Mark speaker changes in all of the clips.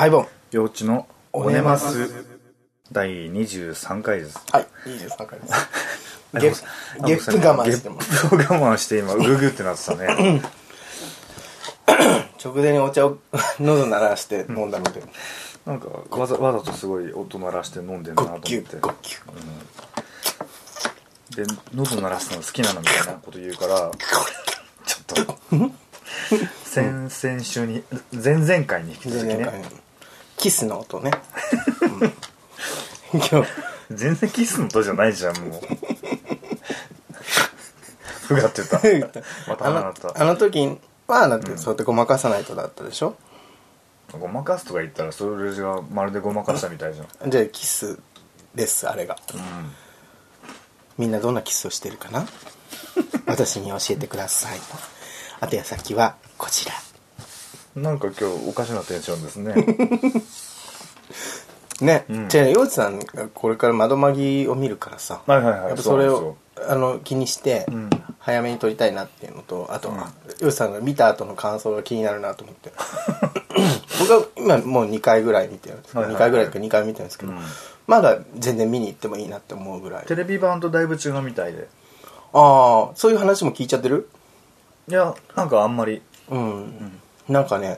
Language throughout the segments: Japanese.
Speaker 1: アイボン。
Speaker 2: 幼稚のおねます第23回です。
Speaker 1: はい、23回です。ゲップ、ゲップ我慢してます。
Speaker 2: ゲップを我慢して今、うぐぐってなってたね。
Speaker 1: 直前にお茶を喉鳴らして飲んだので、
Speaker 2: なんか、わざわざとすごい音鳴らして飲んでるなと思って。で、喉鳴らすの好きなのみたいなこと言うから、ちょっと、先々週に、前々回に引き続きね、
Speaker 1: キスの音ね。うん今日、
Speaker 2: 全然キスの音じゃないじゃん、もう。ふがってた。また
Speaker 1: あ
Speaker 2: た。
Speaker 1: のあの時は、だってそうやってごまかさないとだったでしょ？
Speaker 2: ごまかすとか言ったら、それがまるでごまかしたみたいじゃん。
Speaker 1: じゃあキスです、あれが。みんなどんなキスをしてるかな？私に教えてください。あとや先はこちら。
Speaker 2: なんか今日おかしなテンションですね。
Speaker 1: ね、
Speaker 2: うん。
Speaker 1: じゃあ洋一さんがこれから窓マギを見るからさ、
Speaker 2: はいはいはい。
Speaker 1: やっぱそれをあの気にして
Speaker 2: うん。
Speaker 1: 早めに撮りたいなっていうのとあと
Speaker 2: うん。
Speaker 1: は洋一さんが見た後の感想が気になるなと思って。僕は今もう2回ぐらい見てるんですけど、
Speaker 2: はいはいはい。
Speaker 1: 2回ぐらいか2回見てるんですけど、
Speaker 2: うん。
Speaker 1: まだ全然見に行ってもいいなって思うぐらい。
Speaker 2: テレビ版とだいぶ違うみたいで。
Speaker 1: ああそういう話も聞いちゃってる？
Speaker 2: いや、なんかあんまり。
Speaker 1: うん、なんかね、
Speaker 2: ん。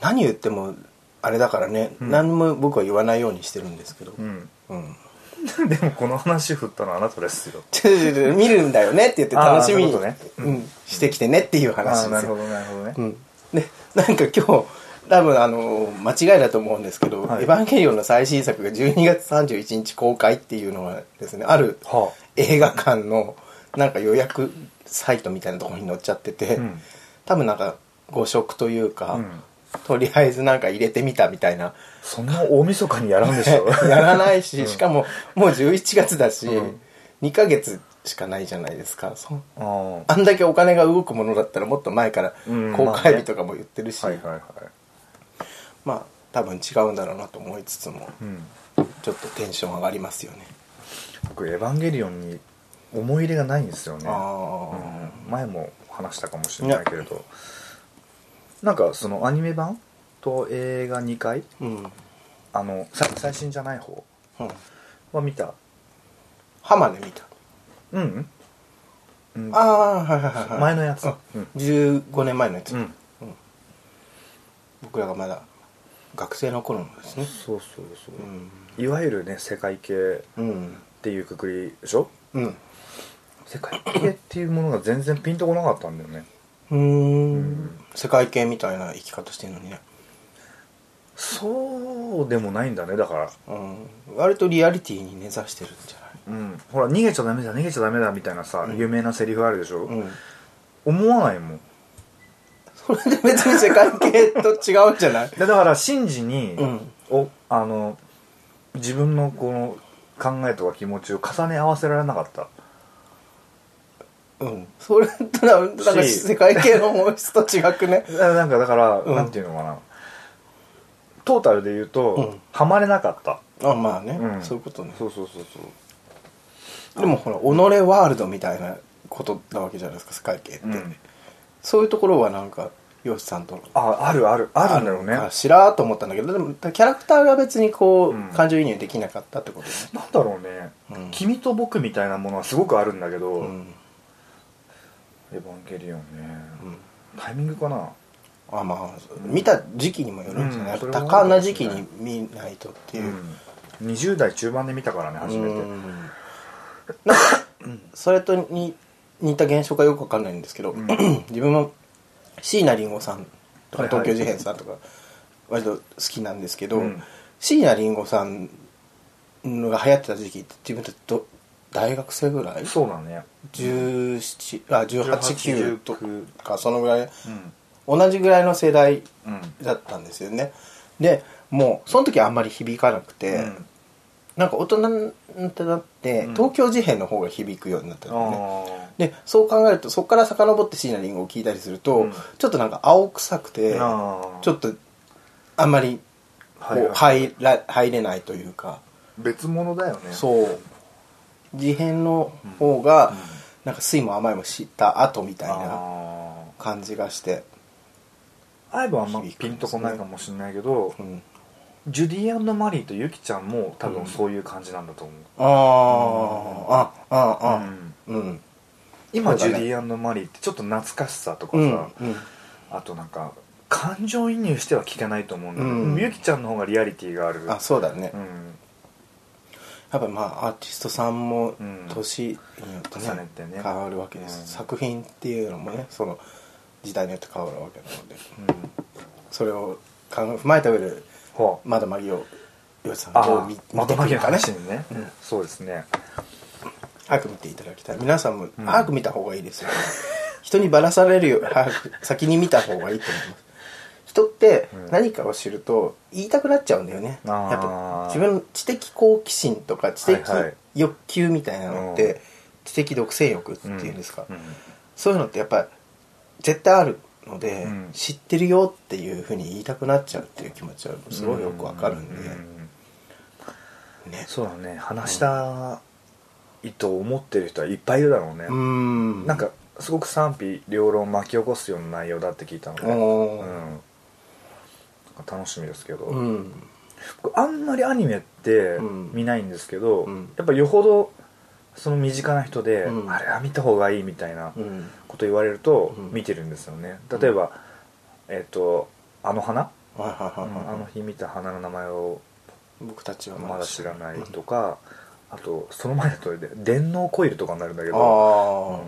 Speaker 1: 何言ってもあれだからね、
Speaker 2: うん。
Speaker 1: 何も僕は言わないようにしてるんですけど、
Speaker 2: うん。
Speaker 1: うん。
Speaker 2: でもこの話振ったのはあなたですよ。
Speaker 1: 見るんだよねって言って楽しみに、
Speaker 2: ね。
Speaker 1: うん、してきてねっていう
Speaker 2: あ
Speaker 1: 話です
Speaker 2: なるほどなるほどね。
Speaker 1: うん、でなんか今日多分あの間違いだと思うんですけど「
Speaker 2: はい。
Speaker 1: エヴァンゲリオン」の最新作が12月31日公開っていうのがですねある
Speaker 2: は
Speaker 1: 映画館のなんか予約サイトみたいなところに載っちゃってて、
Speaker 2: うん
Speaker 1: 多分なんか誤植というか、
Speaker 2: うん。
Speaker 1: とりあえずなんか入れてみたみたいな。
Speaker 2: そんな大晦日にやらんでしょ。
Speaker 1: やらないし、しかももう11月だし、
Speaker 2: うん。
Speaker 1: 2ヶ月しかないじゃないですか。そ
Speaker 2: あ
Speaker 1: あんだけお金が動くものだったらもっと前から
Speaker 2: うん。
Speaker 1: 公開日とかも言ってるし、
Speaker 2: あ。はいはいはい。
Speaker 1: まあ多分違うんだろうなと思いつつも
Speaker 2: うん。
Speaker 1: ちょっとテンション上がりますよね。
Speaker 2: 僕、エヴァンゲリオンに思い入れがないんですよね。
Speaker 1: あ
Speaker 2: うん。前も話したかもしれないけれど。なんかそのアニメ版と映画2回？
Speaker 1: あうん、
Speaker 2: あの、さ最新じゃない方？
Speaker 1: うん、
Speaker 2: は見た。
Speaker 1: 浜で見た、
Speaker 2: うん。うん。
Speaker 1: ああはいはいはいはい。
Speaker 2: 前のやつ。
Speaker 1: あ
Speaker 2: うん。
Speaker 1: 15年前のやつ、
Speaker 2: うん。
Speaker 1: 僕らがまだ学生の頃のですね。
Speaker 2: そうそうそう。
Speaker 1: う。ん。
Speaker 2: いわゆるね、世界系
Speaker 1: うん。
Speaker 2: っていうくくりでしょ？
Speaker 1: うん
Speaker 2: 世界系っていうものが全然ピンとこなかったんだよね。
Speaker 1: うーん。世界系みたいな生き方してるのにね、
Speaker 2: そうでもないんだねだから。
Speaker 1: うん、割とリアリティに根ざしてるんじゃ
Speaker 2: うん。ほら逃げちゃダメだ逃げちゃダメだみたいなさ、
Speaker 1: うん。
Speaker 2: 有名なセリフあるでしょ、
Speaker 1: ないうん。
Speaker 2: 思わないもん。
Speaker 1: それで別に世界系と違うんじゃない？
Speaker 2: で だから真治に、
Speaker 1: うん。
Speaker 2: おあの自分のこの考えとか気持ちを重ね合わせられなかった
Speaker 1: うん。それとななんか
Speaker 2: し。
Speaker 1: 世界系の本質と違くね？
Speaker 2: なんかだから、
Speaker 1: うん。
Speaker 2: なんていうのかな。トータルで言うと、
Speaker 1: うん。
Speaker 2: ハマれなかった。
Speaker 1: あまあね、
Speaker 2: うん。
Speaker 1: そういうことね。
Speaker 2: そうそうそうそう。
Speaker 1: でもほら己ワールドみたいなことなわけじゃないですか世界系って、
Speaker 2: うん。
Speaker 1: そういうところはなんかヨシさんとの
Speaker 2: ああるある。あるんだよね。
Speaker 1: あしらーっと思ったんだけどでもキャラクターが別にこう、
Speaker 2: うん
Speaker 1: 感情移入できなかったってことね。
Speaker 2: なんだろうね、
Speaker 1: うん。
Speaker 2: 君と僕みたいなものはすごくあるんだけど、
Speaker 1: うん、
Speaker 2: エヴァンゲリオンね、
Speaker 1: うん。
Speaker 2: タイミングかな？
Speaker 1: あまあ見た時期にもよるんじゃない、
Speaker 2: うん。
Speaker 1: 多感な時期に見ないとっていう、
Speaker 2: うん、20代中盤で見たからね初めて、
Speaker 1: うん。なんかそれとに似た現象かよくわかんないんですけど、
Speaker 2: ん。
Speaker 1: 自分も椎名林檎さんとか
Speaker 2: はいはい。
Speaker 1: 東京事変さんとか割と好きなんですけど、
Speaker 2: うん。
Speaker 1: 椎名林檎さんのが流行ってた時期って自分たちど大学生ぐらい？
Speaker 2: そうだね。
Speaker 1: 17あ189と
Speaker 2: 19
Speaker 1: かそのぐらい？
Speaker 2: うん。
Speaker 1: 同じぐらいの世代
Speaker 2: うん。
Speaker 1: だったんですよね。でもうその時あんまり響かなくて、
Speaker 2: うん。
Speaker 1: なんか大人になって
Speaker 2: うん。
Speaker 1: 東京事変の方が響くようになったのね、
Speaker 2: あ
Speaker 1: でそう考えるとそこから遡って椎名林檎を聞いたりすると、
Speaker 2: うん。
Speaker 1: ちょっとなんか青臭くて
Speaker 2: あ
Speaker 1: ちょっとあんまりこう入ら入れないというか。
Speaker 2: 別物だよね。
Speaker 1: そう事変の方が、
Speaker 2: うん。
Speaker 1: なんか酸いも甘いも知った後みたいな
Speaker 2: あ
Speaker 1: 感じがして。
Speaker 2: アイボンはあんまピンとこないかもしれないけど、
Speaker 1: うん。
Speaker 2: ジュディマリーとユキちゃんも多分そういう感じなんだと思う、
Speaker 1: あああああ。
Speaker 2: うん。
Speaker 1: うん。
Speaker 2: 今、
Speaker 1: ね。
Speaker 2: ジュディマリーってちょっと懐かしさとかさ、
Speaker 1: うんうん。
Speaker 2: あとなんか感情移入しては聞けないと思うんだけど、
Speaker 1: うん。
Speaker 2: ユキちゃんの方がリアリティがある。
Speaker 1: あそうだね。
Speaker 2: うん
Speaker 1: やっぱまあアーティストさんも
Speaker 2: うん。
Speaker 1: 年によってね
Speaker 2: 重ねてね。
Speaker 1: 変わるわけです、
Speaker 2: うん。
Speaker 1: 作品っていうのもねその時代によって変わるわけなので。
Speaker 2: うん。
Speaker 1: それを踏まえた上でまだまぎをよしさんがどう
Speaker 2: あ
Speaker 1: 見くるかね。
Speaker 2: 話にね、
Speaker 1: うん。
Speaker 2: そうですね。
Speaker 1: 早く見ていただきたい。皆さんも
Speaker 2: ん。
Speaker 1: 早く見た方がいいですよ、人にばらされるよ。り早く先に見た方がいいと思います人って
Speaker 2: うん。
Speaker 1: 何かを知ると言いたくなっちゃうんだよね、やっぱ自分の知的好奇心とか知的欲求みたいなのって、
Speaker 2: うん。
Speaker 1: 知的独占欲っていうんですか、
Speaker 2: うん。
Speaker 1: そういうのってやっぱ絶対あるので、
Speaker 2: うん。
Speaker 1: 知ってるよっていうふうに言いたくなっちゃうっていう気持ちはすごいよくわかるんで、
Speaker 2: う
Speaker 1: ね。
Speaker 2: そうだね。話したいと思ってる人はいっぱいいるだろうね、
Speaker 1: うん。
Speaker 2: なんかすごく賛否両論巻き起こすような内容だって聞いたので、うん、楽しみですけど、
Speaker 1: うん。
Speaker 2: 僕あんまりアニメって
Speaker 1: うん。
Speaker 2: 見ないんですけど、
Speaker 1: うん。
Speaker 2: やっぱよほどその身近な人で、
Speaker 1: うん。
Speaker 2: あれは見た方がいいみたいな
Speaker 1: うん。
Speaker 2: こと言われると
Speaker 1: うん。
Speaker 2: 見てるんですよね。例えば、えっ、と「あの花」あの日見た花の名前を
Speaker 1: 僕たちは
Speaker 2: まだ知らないとか、あとその前だとで電脳コイルとかになるんだけ
Speaker 1: あ
Speaker 2: ど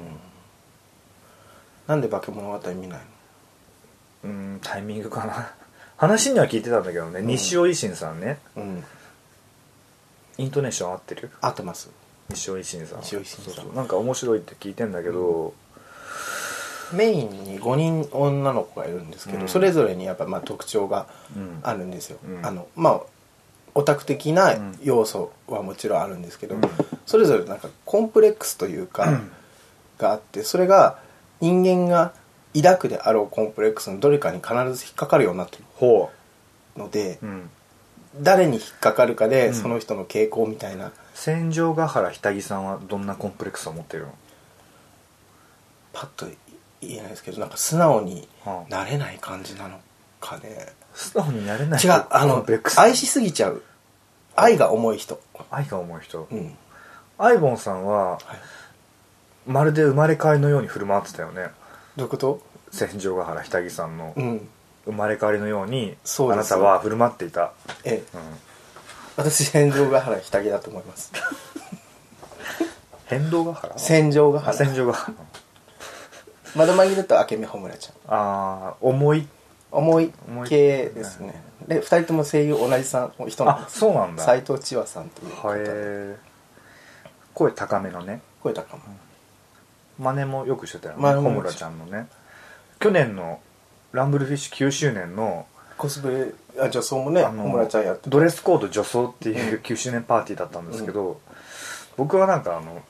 Speaker 1: あ、なんで化け物語見ないの？
Speaker 2: うんタイミングかな話には聞いてたんだけどね、
Speaker 1: うん。
Speaker 2: 西尾維新さんね。
Speaker 1: うん。
Speaker 2: イントネーション合ってる？
Speaker 1: 合ってます。
Speaker 2: 西尾維新さん。
Speaker 1: 西尾維新さん。
Speaker 2: そうそう。なんか面白いって聞いてんだけど、
Speaker 1: メインに5人女の子がいるんですけど、
Speaker 2: うん。
Speaker 1: それぞれにやっぱまあ特徴が
Speaker 2: うん。
Speaker 1: あるんですよ、
Speaker 2: うん。
Speaker 1: あのまあオタク的な要素はもちろんあるんですけど、
Speaker 2: うん。
Speaker 1: それぞれなんかコンプレックスというか、があってそれが人間が抱くであろうコンプレックスのどれかに必ず引っかかるようになって
Speaker 2: ほ
Speaker 1: るので、
Speaker 2: う、うん、
Speaker 1: 誰に引っかかるかで、
Speaker 2: うん。
Speaker 1: その人の傾向みたいな。
Speaker 2: 戦場ヶ原ひたぎさんはどんなコンプレックスを持ってるの、
Speaker 1: パッと言えないですけどなんか素直に
Speaker 2: はあ。
Speaker 1: なれない感じなのかね
Speaker 2: 素直になれない
Speaker 1: 違うあ
Speaker 2: コ
Speaker 1: の
Speaker 2: ンプレックス？
Speaker 1: 愛しすぎちゃう。愛が重い人。
Speaker 2: 愛が重い人、
Speaker 1: うん。
Speaker 2: アイボンさんは
Speaker 1: はい。
Speaker 2: まるで生まれ変わりのように振る舞ってたよね。
Speaker 1: どういうこと？
Speaker 2: 戦場ヶ原ひたぎさんの
Speaker 1: うん。
Speaker 2: 生まれ変わりのように
Speaker 1: そうです。
Speaker 2: あなたは振る舞っていた、
Speaker 1: ええ。
Speaker 2: うん、
Speaker 1: 私戦場ヶ原ひたぎだと思います。
Speaker 2: 変動ヶ原？
Speaker 1: 戦場ヶ
Speaker 2: あ
Speaker 1: 原。
Speaker 2: 戦場ヶ原。
Speaker 1: 窓紛れと明美穂村ちゃん。
Speaker 2: ああ重い。
Speaker 1: 重い
Speaker 2: 重い。
Speaker 1: 系ですね。で2人とも声優同じさん人なん
Speaker 2: あ
Speaker 1: です。
Speaker 2: そうなんだ。
Speaker 1: 斎藤千和さんという方
Speaker 2: は
Speaker 1: で
Speaker 2: え声高めのね。
Speaker 1: 声高も
Speaker 2: 真似もよくしてたよね小村ちゃんのね。去年のランブルフィッシュ9周年の
Speaker 1: コスプレあ女装もね
Speaker 2: あの
Speaker 1: 穂村ちゃんやって
Speaker 2: ドレスコード女装っていう9周年パーティーだったんですけど、僕はなんかあの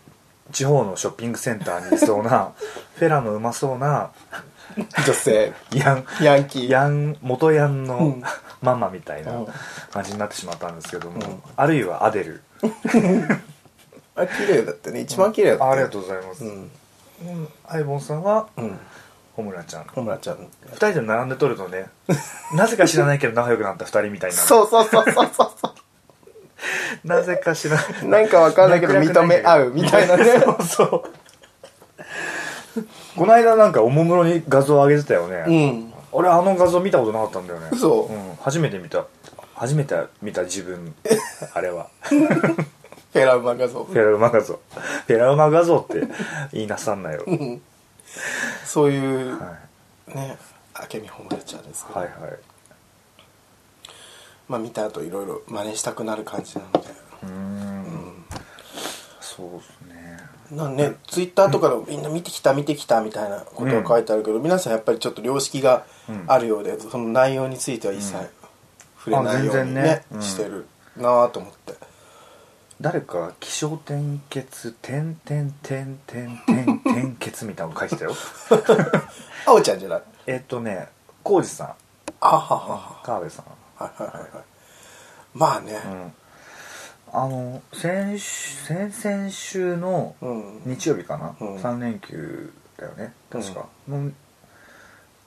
Speaker 2: 地方のショッピングセンターにいそうな フェラのうまそうな
Speaker 1: 女性。
Speaker 2: ヤン
Speaker 1: ヤンキー。
Speaker 2: ヤン元ヤンの
Speaker 1: うん。
Speaker 2: ママみたいな
Speaker 1: うん。
Speaker 2: 感じになってしまったんですけども、
Speaker 1: うん。
Speaker 2: あるいはアデル。
Speaker 1: あれ綺麗だったね。一番綺麗だった
Speaker 2: あありがとうございます、
Speaker 1: う
Speaker 2: うんんアイボンさんは
Speaker 1: うん。
Speaker 2: 穂村ちゃん。
Speaker 1: 穂村ちゃん。
Speaker 2: 二人で並んで撮るとね なぜか知らないけど仲良くなった二人みたいな。
Speaker 1: そうそうそうそう。そうそ
Speaker 2: なぜか知らない。う
Speaker 1: なんかわかんないけど認め合うみたいなね。
Speaker 2: そうそう。この間なんかおもむろに画像上げてたよね、
Speaker 1: うん。
Speaker 2: 俺あの画像見たことなかったんだよね。
Speaker 1: 嘘。
Speaker 2: うん、初めて見た。初めて見た自分。あれは
Speaker 1: フェラウマ画像。
Speaker 2: フェラウマ画像。フェラウマ画像って言いなさんなよ、
Speaker 1: う んそういう
Speaker 2: は
Speaker 1: ね明美穂村ちゃんですけ
Speaker 2: い、
Speaker 1: ど。
Speaker 2: はいはい。
Speaker 1: まあ見た後いろいろ真似したくなる感じなので。
Speaker 2: うーん。そうですね。
Speaker 1: なんねツイッターとかで みんな見てきた見てきたみたいなことが書いてあるけど、皆さんやっぱりちょっと良識があるようで、その内容については一切
Speaker 2: うん。
Speaker 1: 触れないようにね
Speaker 2: ね。うん。
Speaker 1: してるなぁと思って
Speaker 2: 誰か気象転結点点点点点点結みたいなの書いてたよ。
Speaker 1: あおちゃんじゃない？
Speaker 2: えっとね浩二さん。
Speaker 1: あはは
Speaker 2: 辺さん。
Speaker 1: はいはいはいは。いまあね。
Speaker 2: うん。あの先週先々週の
Speaker 1: うん、
Speaker 2: 日曜日かな、
Speaker 1: うん。
Speaker 2: 3連休だよね確か、の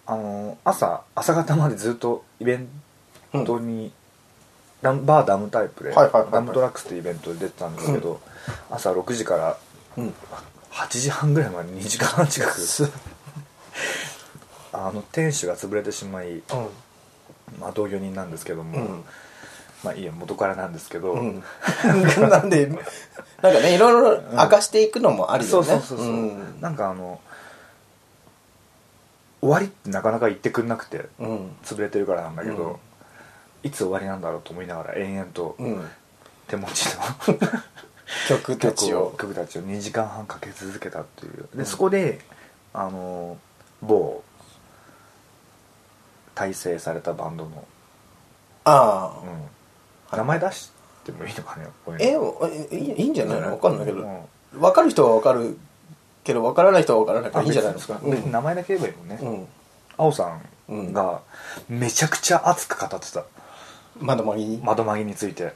Speaker 2: あの朝朝方までずっとイベントに、ダムバーダムタイプで、ダムトラックスっていうイベントで出てたんですけど、朝6時から
Speaker 1: うん。
Speaker 2: 8時半ぐらいまで2時間半近く。
Speaker 1: す。
Speaker 2: あの店主が潰れてしまい、
Speaker 1: うん。
Speaker 2: まあ、同居人なんですけども、
Speaker 1: うん。
Speaker 2: まあいいや元からなんですけど、
Speaker 1: うん。なんでなんかねいろいろ明かしていくのもありだ
Speaker 2: そ
Speaker 1: よね。
Speaker 2: うそうそうそう、
Speaker 1: ん。
Speaker 2: なんかあの終わりってなかなか言ってくんなくて
Speaker 1: うん。
Speaker 2: 潰れてるからなんだけど、
Speaker 1: うん
Speaker 2: いつ終わりなんだろうと思いながら延々と
Speaker 1: うん。
Speaker 2: 手持ちの
Speaker 1: 曲たち
Speaker 2: 曲を
Speaker 1: を
Speaker 2: 曲たちを2時間半かけ続けたっていう。でそこであの某大成されたバンドの、
Speaker 1: ああ。
Speaker 2: うん、名前出してもいいのかねこういう
Speaker 1: えいいんじゃないの？わかんないけど。
Speaker 2: うん。
Speaker 1: 分かる人は分かるけど分からない人は分からないからいいんじゃないですか
Speaker 2: あ別に名前だけ言えばいいもんね、
Speaker 1: うん。
Speaker 2: 青さんがめちゃくちゃ熱く語ってた
Speaker 1: まだまぎに？
Speaker 2: 窓について、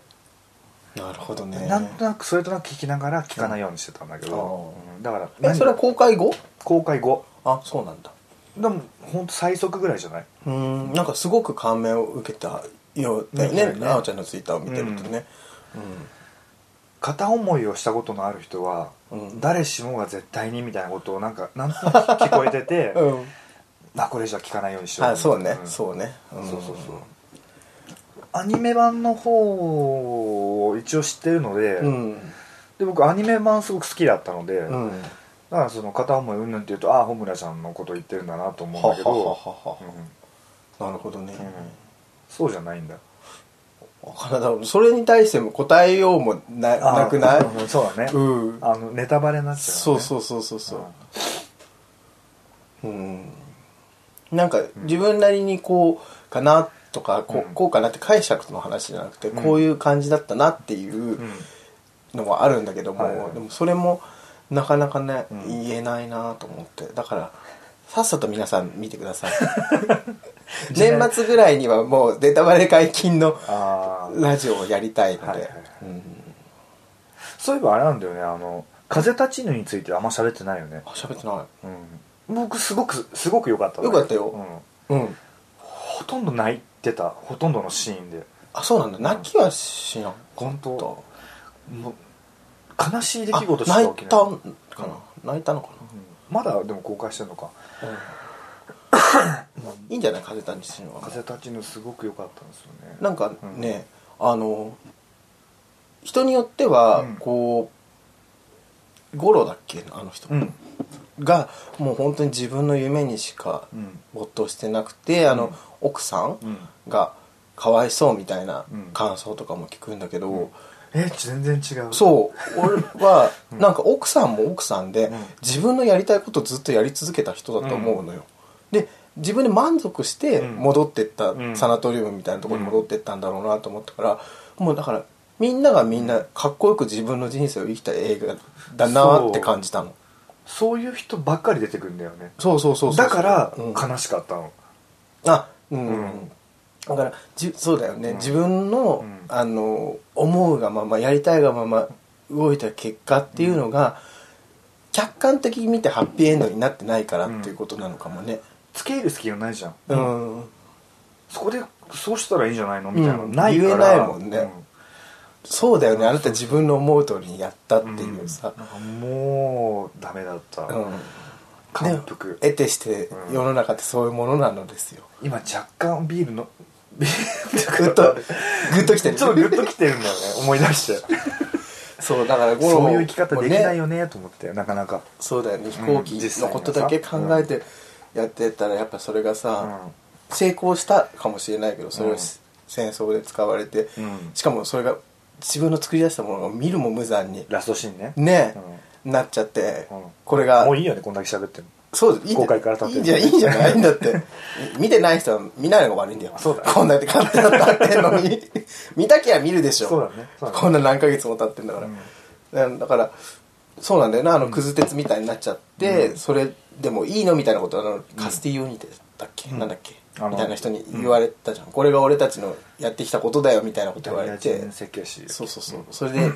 Speaker 1: なるほどね。
Speaker 2: なんとなくそれとなく聞きながら聞かないようにしてたんだけど、
Speaker 1: うん
Speaker 2: うん。だから
Speaker 1: えそれは公開後？
Speaker 2: 公開後。
Speaker 1: あそうなんだ。
Speaker 2: でも本当最速ぐらいじゃない？
Speaker 1: うん。なんかすごく感銘を受けたようだよね。
Speaker 2: みたいね。
Speaker 1: ちゃんのツイッターを見てるとね。
Speaker 2: 片思いをしたことのある人は、
Speaker 1: うん。
Speaker 2: 誰しもが絶対にみたいなことをなんかなんとなく聞こえてて、
Speaker 1: うん、うん
Speaker 2: あこれじゃ聞かないようにしよう
Speaker 1: あそうね、
Speaker 2: ん。
Speaker 1: そうね、ん。
Speaker 2: そうそうそうアニメ版の方を一応知ってるので,、
Speaker 1: うん。
Speaker 2: で僕アニメ版すごく好きだったので、だ
Speaker 1: うん。
Speaker 2: からその片思いうんぬんって言うとああ穂村ちゃんのこと言ってるんだなと思うんだけど
Speaker 1: なるほどね、
Speaker 2: うん。そうじゃないんだ。
Speaker 1: それに対しても答えようもななくない？
Speaker 2: うんそうだね、
Speaker 1: うん。
Speaker 2: あのネタバレになっちゃう、ね、
Speaker 1: そうそうそうそうそう。うん。なんか自分なりにこうかなとかこ
Speaker 2: う
Speaker 1: こうかなって解釈の話じゃなくて
Speaker 2: うん。
Speaker 1: こういう感じだったなっていう
Speaker 2: うん。
Speaker 1: のはあるんだけども、でもそれもなかなかね、
Speaker 2: うん。
Speaker 1: 言えないなと思って。だからさっさと皆さん見てください。年末ぐらいにはもうネタバレ解禁のラジオをやりたいので、
Speaker 2: そういえばあれなんだよねあの風立ちぬについてあんま喋ってないよね。
Speaker 1: あ喋ってな
Speaker 2: うん。僕すごくすごく良かった
Speaker 1: 良かったよ。
Speaker 2: うん、
Speaker 1: いうん。
Speaker 2: ほとんど泣いてたほとんどのシーンで。
Speaker 1: あそうなんだ。泣きはしなか
Speaker 2: 本当？
Speaker 1: った
Speaker 2: もう悲しい出来事し
Speaker 1: 泣いたかな、泣いたのか
Speaker 2: うん。まだでも公開してるのか。
Speaker 1: な、いいんじゃない？風立ちぬは。
Speaker 2: 風立ちぬすごく良かったんですよね。
Speaker 1: なんかね、あの人によっては
Speaker 2: うん。
Speaker 1: こう五郎だっけ？あの人、
Speaker 2: うん
Speaker 1: がもう本当に自分の夢にしか
Speaker 2: うん。
Speaker 1: 没頭してなくて、あの
Speaker 2: うん
Speaker 1: 奥さん
Speaker 2: うん
Speaker 1: がかわいそうみたいな
Speaker 2: うん。
Speaker 1: 感想とかも聞くんだけど、
Speaker 2: うん。え全然違う。
Speaker 1: そう。俺は なんか奥さんも奥さんで、
Speaker 2: うん。
Speaker 1: 自分のやりたいことをずっとやり続けた人だと思うのよ、で自分で満足して
Speaker 2: うん。
Speaker 1: 戻ってった、
Speaker 2: うん。
Speaker 1: サナトリウムみたいなところに戻ってったんだろうなと思ったから、もうだからみんながみんなかっこよく自分の人生を生きた映画だなって感じたの
Speaker 2: そういう人ばっかり出てくるんだよね。
Speaker 1: そうそうそう
Speaker 2: だから
Speaker 1: うん。
Speaker 2: 悲しかったの。
Speaker 1: あうん、
Speaker 2: うん。
Speaker 1: だからじそうだよね、
Speaker 2: うん。
Speaker 1: 自分の,、
Speaker 2: うん。
Speaker 1: あの思うがままやりたいがまま動いた結果っていうのが、客観的に見てハッピーエンドになってないからっていうことなのかもね。
Speaker 2: 付け入る隙がないじゃん、
Speaker 1: うん、
Speaker 2: そこでそうしたらいいんじゃないの？みたいなの
Speaker 1: うん。
Speaker 2: ないから、
Speaker 1: 言えないもんね。
Speaker 2: うん
Speaker 1: そうだよね。あなた自分の思う通りにやったっていうさ、
Speaker 2: なんかもうダメだった、
Speaker 1: うん。
Speaker 2: 感服
Speaker 1: 得てして
Speaker 2: うん。
Speaker 1: 世の中ってそういうものなのですよ、
Speaker 2: 今若干ビールのビー
Speaker 1: ぐっとグッときてる。
Speaker 2: ちょっとグッときてるんだよね。思い出して。
Speaker 1: そうだから
Speaker 2: そういう生き方できないよねと思ってなかなか。
Speaker 1: そうだよね。飛行機のことだけ考えてやってたらやっぱそれがさ、成功したかもしれないけどそれを
Speaker 2: うん。
Speaker 1: 戦争で使われて、
Speaker 2: うん。
Speaker 1: しかもそれが自分の作り出したものが見るも無残に
Speaker 2: ラストシーンね。
Speaker 1: ね、なっちゃって、
Speaker 2: うん。
Speaker 1: これが
Speaker 2: もういいよねこんだけ喋ってる
Speaker 1: そういいんじゃ
Speaker 2: 公開から経ってる
Speaker 1: いいんじゃい？いんじゃない？んだって見てない人は見ないのが悪いんだよ。
Speaker 2: そうだね。
Speaker 1: こんなやって勝手に経ってんのに。見たきゃ見るでしょ。
Speaker 2: そうだね。そうだね。
Speaker 1: こんな何ヶ月も経ってんだから、だからそうなんだよな。あのクズ鉄みたいになっちゃって、
Speaker 2: うん。
Speaker 1: それでもいいのみたいなことはあのカスティーヨニテだっけ、
Speaker 2: うん。
Speaker 1: なんだっけ？みたいな人に言われたじゃん、これが俺たちのやってきたことだよみたいなこと言われてそうそうそう。それで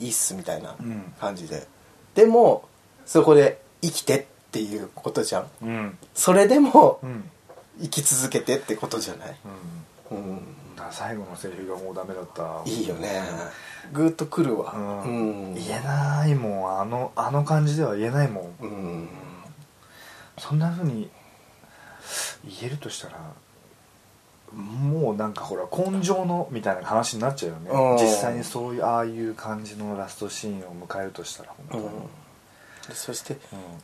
Speaker 1: いいっすみたいな
Speaker 2: うん
Speaker 1: 感じで。でもそこで生きてっていうことじゃん。
Speaker 2: うん。
Speaker 1: それでも
Speaker 2: うん。
Speaker 1: 生き続けてってことじゃない。
Speaker 2: うん。
Speaker 1: うん。
Speaker 2: 最後のセリフがもうダメだった。
Speaker 1: いいよね。グッとくるわ。
Speaker 2: う
Speaker 1: うん。ん
Speaker 2: 言えないもん。あのあの感じでは言えないもん。
Speaker 1: うん。
Speaker 2: そんなふうに言えるとしたらもうなんかほら根性のみたいな話になっちゃうよね。
Speaker 1: うん。
Speaker 2: 実際にそういうああいう感じのラストシーンを迎えるとしたら本当に、
Speaker 1: うん。でそして
Speaker 2: うん。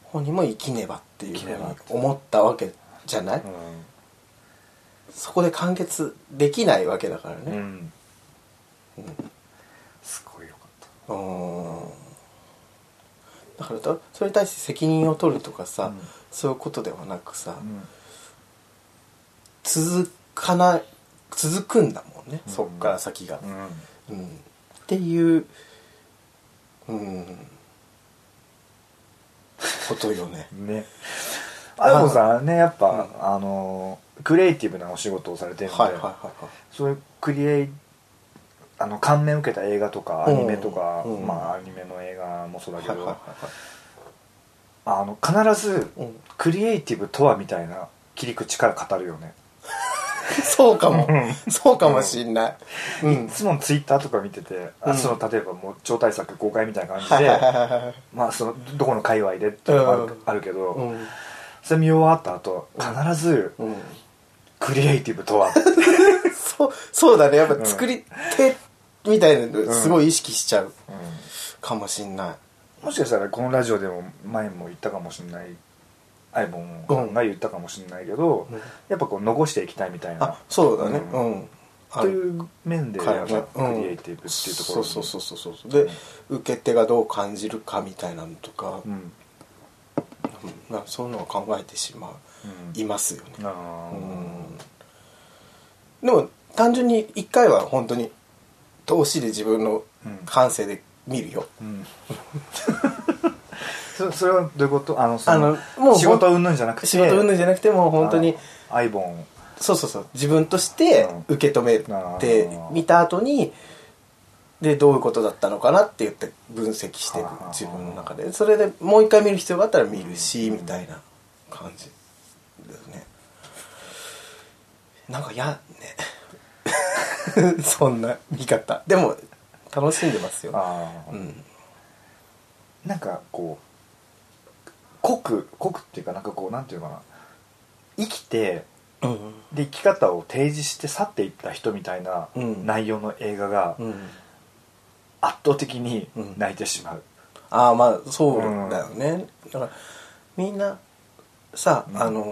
Speaker 1: 本人も生きねばっていうふうに思ったわけじゃない、そこで完結できないわけだからね。
Speaker 2: ん、
Speaker 1: うん。
Speaker 2: すごいよかった。
Speaker 1: うん。だからとそれに対して責任を取るとかさ、
Speaker 2: うん。
Speaker 1: そういうことではなくさ、
Speaker 2: うん
Speaker 1: 続かない続くんだもんね、
Speaker 2: うん。
Speaker 1: そっから先が、
Speaker 2: うん。
Speaker 1: うん。っていううん。ことよね。
Speaker 2: ね。あでもさねやっぱ、あのクリエイティブなお仕事をされてるんで、
Speaker 1: はいはいはいはい。
Speaker 2: そういうクリエイあの感銘を受けた映画とかアニメとか、
Speaker 1: うん。
Speaker 2: まあアニメの映画もそうだけど、
Speaker 1: はいはい
Speaker 2: あの必ずクリエイティブとはみたいな切り口から語るよね、
Speaker 1: そうかも。そうかもしんない、うん。
Speaker 2: いつもツイッターとか見てて、あ
Speaker 1: うん。
Speaker 2: その例えばもう超大作公開みたいな感じで、まあそのどこの界隈でっていうのもある,、けど、
Speaker 1: うん。
Speaker 2: それ見終わった後必ず
Speaker 1: うん。
Speaker 2: クリエイティブとは、
Speaker 1: そうそうだね。やっぱ作り手みたいなのすごい意識しちゃうかもしんない、
Speaker 2: もしかしたらこのラジオでも前も言ったかもしれないアイボンが言ったかもしれないけど、
Speaker 1: うん
Speaker 2: やっぱこう残していきたいみたいな。
Speaker 1: あそうだね。
Speaker 2: う
Speaker 1: うん。ん、
Speaker 2: という面でクリエイティブっていうところに。
Speaker 1: そうそうそうそうそう。で、受け手がどう感じるかみたいなのとか、
Speaker 2: うん。
Speaker 1: そういうのを考えてしまう、
Speaker 2: うん。
Speaker 1: いますよね、でも単純に一回は本当に投資で自分の
Speaker 2: うん。
Speaker 1: 感性で見るよ、
Speaker 2: ーうん そそれはどういうこと？あのそ
Speaker 1: あ
Speaker 2: の
Speaker 1: のもう
Speaker 2: 仕事云々じゃなくて？
Speaker 1: 仕事云々じゃなくても本当に
Speaker 2: あアイボン
Speaker 1: そうそうそう。自分として受け止め
Speaker 2: あ
Speaker 1: て
Speaker 2: ー
Speaker 1: 見た後にでどういうことだったのかなって言って分析してる自分の中で。それでもう一回見る必要があったら見るしみたいな感じ。ですね。なんか嫌ね。そんな見方。でも楽しんでますよ。うん。
Speaker 2: なんかこう濃く濃くっていうかなんかこうなんていうのかな。生きて
Speaker 1: うん。
Speaker 2: で生き方を提示して去っていった人みたいな
Speaker 1: うん。
Speaker 2: 内容の映画が
Speaker 1: うん。
Speaker 2: 圧倒的に
Speaker 1: うん。
Speaker 2: 泣いてしまう、
Speaker 1: ああまあそうだよね、だからみんなさ、
Speaker 2: うん。
Speaker 1: あの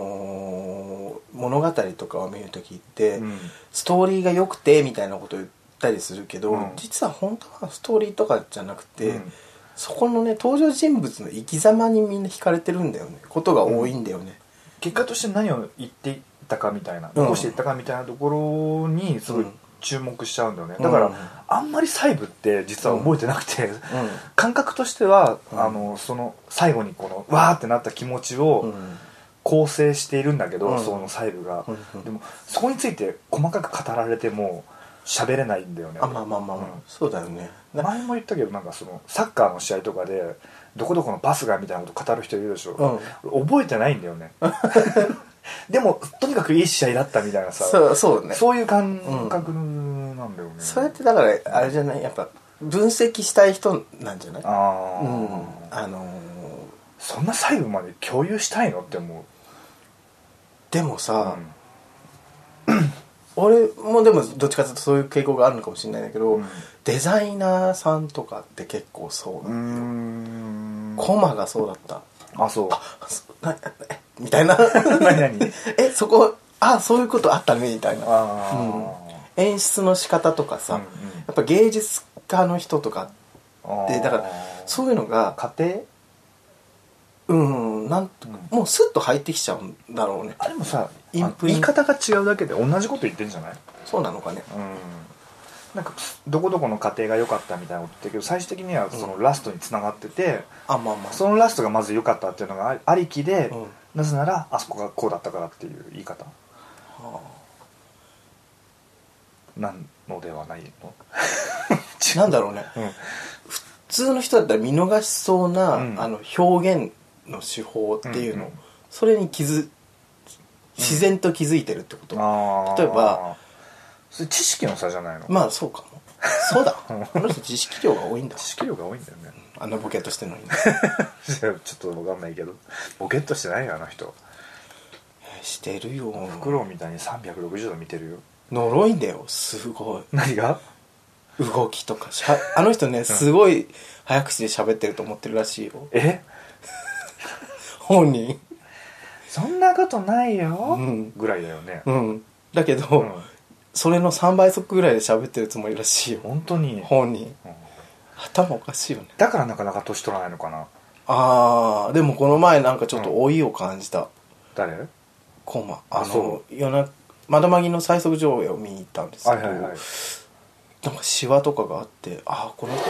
Speaker 1: ー物語とかを見る時って、
Speaker 2: うん。
Speaker 1: ストーリーが良くてみたいなこと言ったりするけど、
Speaker 2: うん。
Speaker 1: 実は本当はストーリーとかじゃなくて、
Speaker 2: うん
Speaker 1: そこのね登場人物の生き様にみんな惹かれてるんだよね。ことが多いんだよね、
Speaker 2: 結果として何を言っていったかみたいな
Speaker 1: うん。
Speaker 2: 残していったかみたいなところにすごい
Speaker 1: うん。
Speaker 2: 注目しちゃうんだよね。だから、
Speaker 1: うん。
Speaker 2: あんまり細部って実は覚えてなくて、
Speaker 1: う
Speaker 2: 感覚としては、
Speaker 1: うん。
Speaker 2: あのその最後にこのわーってなった気持ちを、構成しているんだけど、
Speaker 1: うん。
Speaker 2: その細部が、でもそこについて細かく語られても喋れないんだよね
Speaker 1: あまあまあまあまあ、そうだよね。な
Speaker 2: 前も言ったけどなんかそのサッカーの試合とかでどこどこのパスがみたいなこと語る人いるでしょ、覚えてないんだよね。でもとにかくいい試合だったみたいなさ
Speaker 1: そうそうね。
Speaker 2: そういう感覚なんだよね、
Speaker 1: それってだからあれじゃない？やっぱ分析したい人なんじゃない？
Speaker 2: ああ、
Speaker 1: うん。あのー
Speaker 2: そんな細部まで共有したいのって思う。
Speaker 1: でもさ、
Speaker 2: う
Speaker 1: 俺もでもどっちかというとそういう傾向があるのかもしれないんだけど、
Speaker 2: うん。
Speaker 1: デザイナーさんとかって結構そう
Speaker 2: う
Speaker 1: なのよ、
Speaker 2: ん。
Speaker 1: コマがそうだった。
Speaker 2: あそう。
Speaker 1: そなえみたいな。
Speaker 2: 何何？
Speaker 1: えそこあそういうことあったねみたいな。
Speaker 2: あー。
Speaker 1: 演出の仕方とかさ、
Speaker 2: うんうん。
Speaker 1: やっぱ芸術家の人とか
Speaker 2: あー。
Speaker 1: でだからそういうのが
Speaker 2: 家庭？
Speaker 1: うんなんと
Speaker 2: うん。
Speaker 1: もうスッと入ってきちゃうんだろうね。
Speaker 2: あでもさ
Speaker 1: インプリ
Speaker 2: 言い方が違うだけで同じこと言ってんじゃない？
Speaker 1: そうなのかね。
Speaker 2: うん。なんかどこどこの家庭が良かったみたいなこと言ってるけど最終的にはそのラストにつながってて、
Speaker 1: あまあまあ。
Speaker 2: そのラストがまず良かったっていうのがあありきで、
Speaker 1: うん。
Speaker 2: なぜならあそこがこうだったからっていう言い方。
Speaker 1: は
Speaker 2: なんのではないの？
Speaker 1: あなんだろうね。
Speaker 2: うん。
Speaker 1: 普通の人だったら見逃しそうな、
Speaker 2: うん。
Speaker 1: あの表現の手法っていうの、
Speaker 2: うんうん。
Speaker 1: それに気づ自然と気づいてるってこと、
Speaker 2: あー。
Speaker 1: 例えば
Speaker 2: それ知識の差じゃないの、
Speaker 1: まあそうかも。そうだ。
Speaker 2: うん。
Speaker 1: この人知識量が多いんだ。
Speaker 2: 知識量が多いんだよね。
Speaker 1: あん。なボケとしてるのに。
Speaker 2: ちょっと分かんないけど。ボケっとしてないよあの人。
Speaker 1: してるよ。
Speaker 2: フクロウみたいに360度見てるよ。
Speaker 1: 呪いんだよ。すごい。
Speaker 2: 何が？
Speaker 1: 動きとか。しゃあの人ねすごい早口で喋ってると思ってるらしいよ。
Speaker 2: え？
Speaker 1: 本人。
Speaker 2: そんなことないよ、
Speaker 1: うん。
Speaker 2: ぐらいだよね。
Speaker 1: うん。だけど、
Speaker 2: うん。
Speaker 1: それの3倍速ぐらいで喋ってるつもりらしいよ。
Speaker 2: 本当に、
Speaker 1: 本人。
Speaker 2: うん。
Speaker 1: 頭おかしいよね。
Speaker 2: だからなかなか年取らないのかな？
Speaker 1: ああでもこの前なんかちょっと老いを感じた、
Speaker 2: 誰？
Speaker 1: コマ。あ
Speaker 2: あそ
Speaker 1: の夜中窓マギの最速上映を見に行ったんですけど、
Speaker 2: はいはいはい。
Speaker 1: なんかシワとかがあってああこの人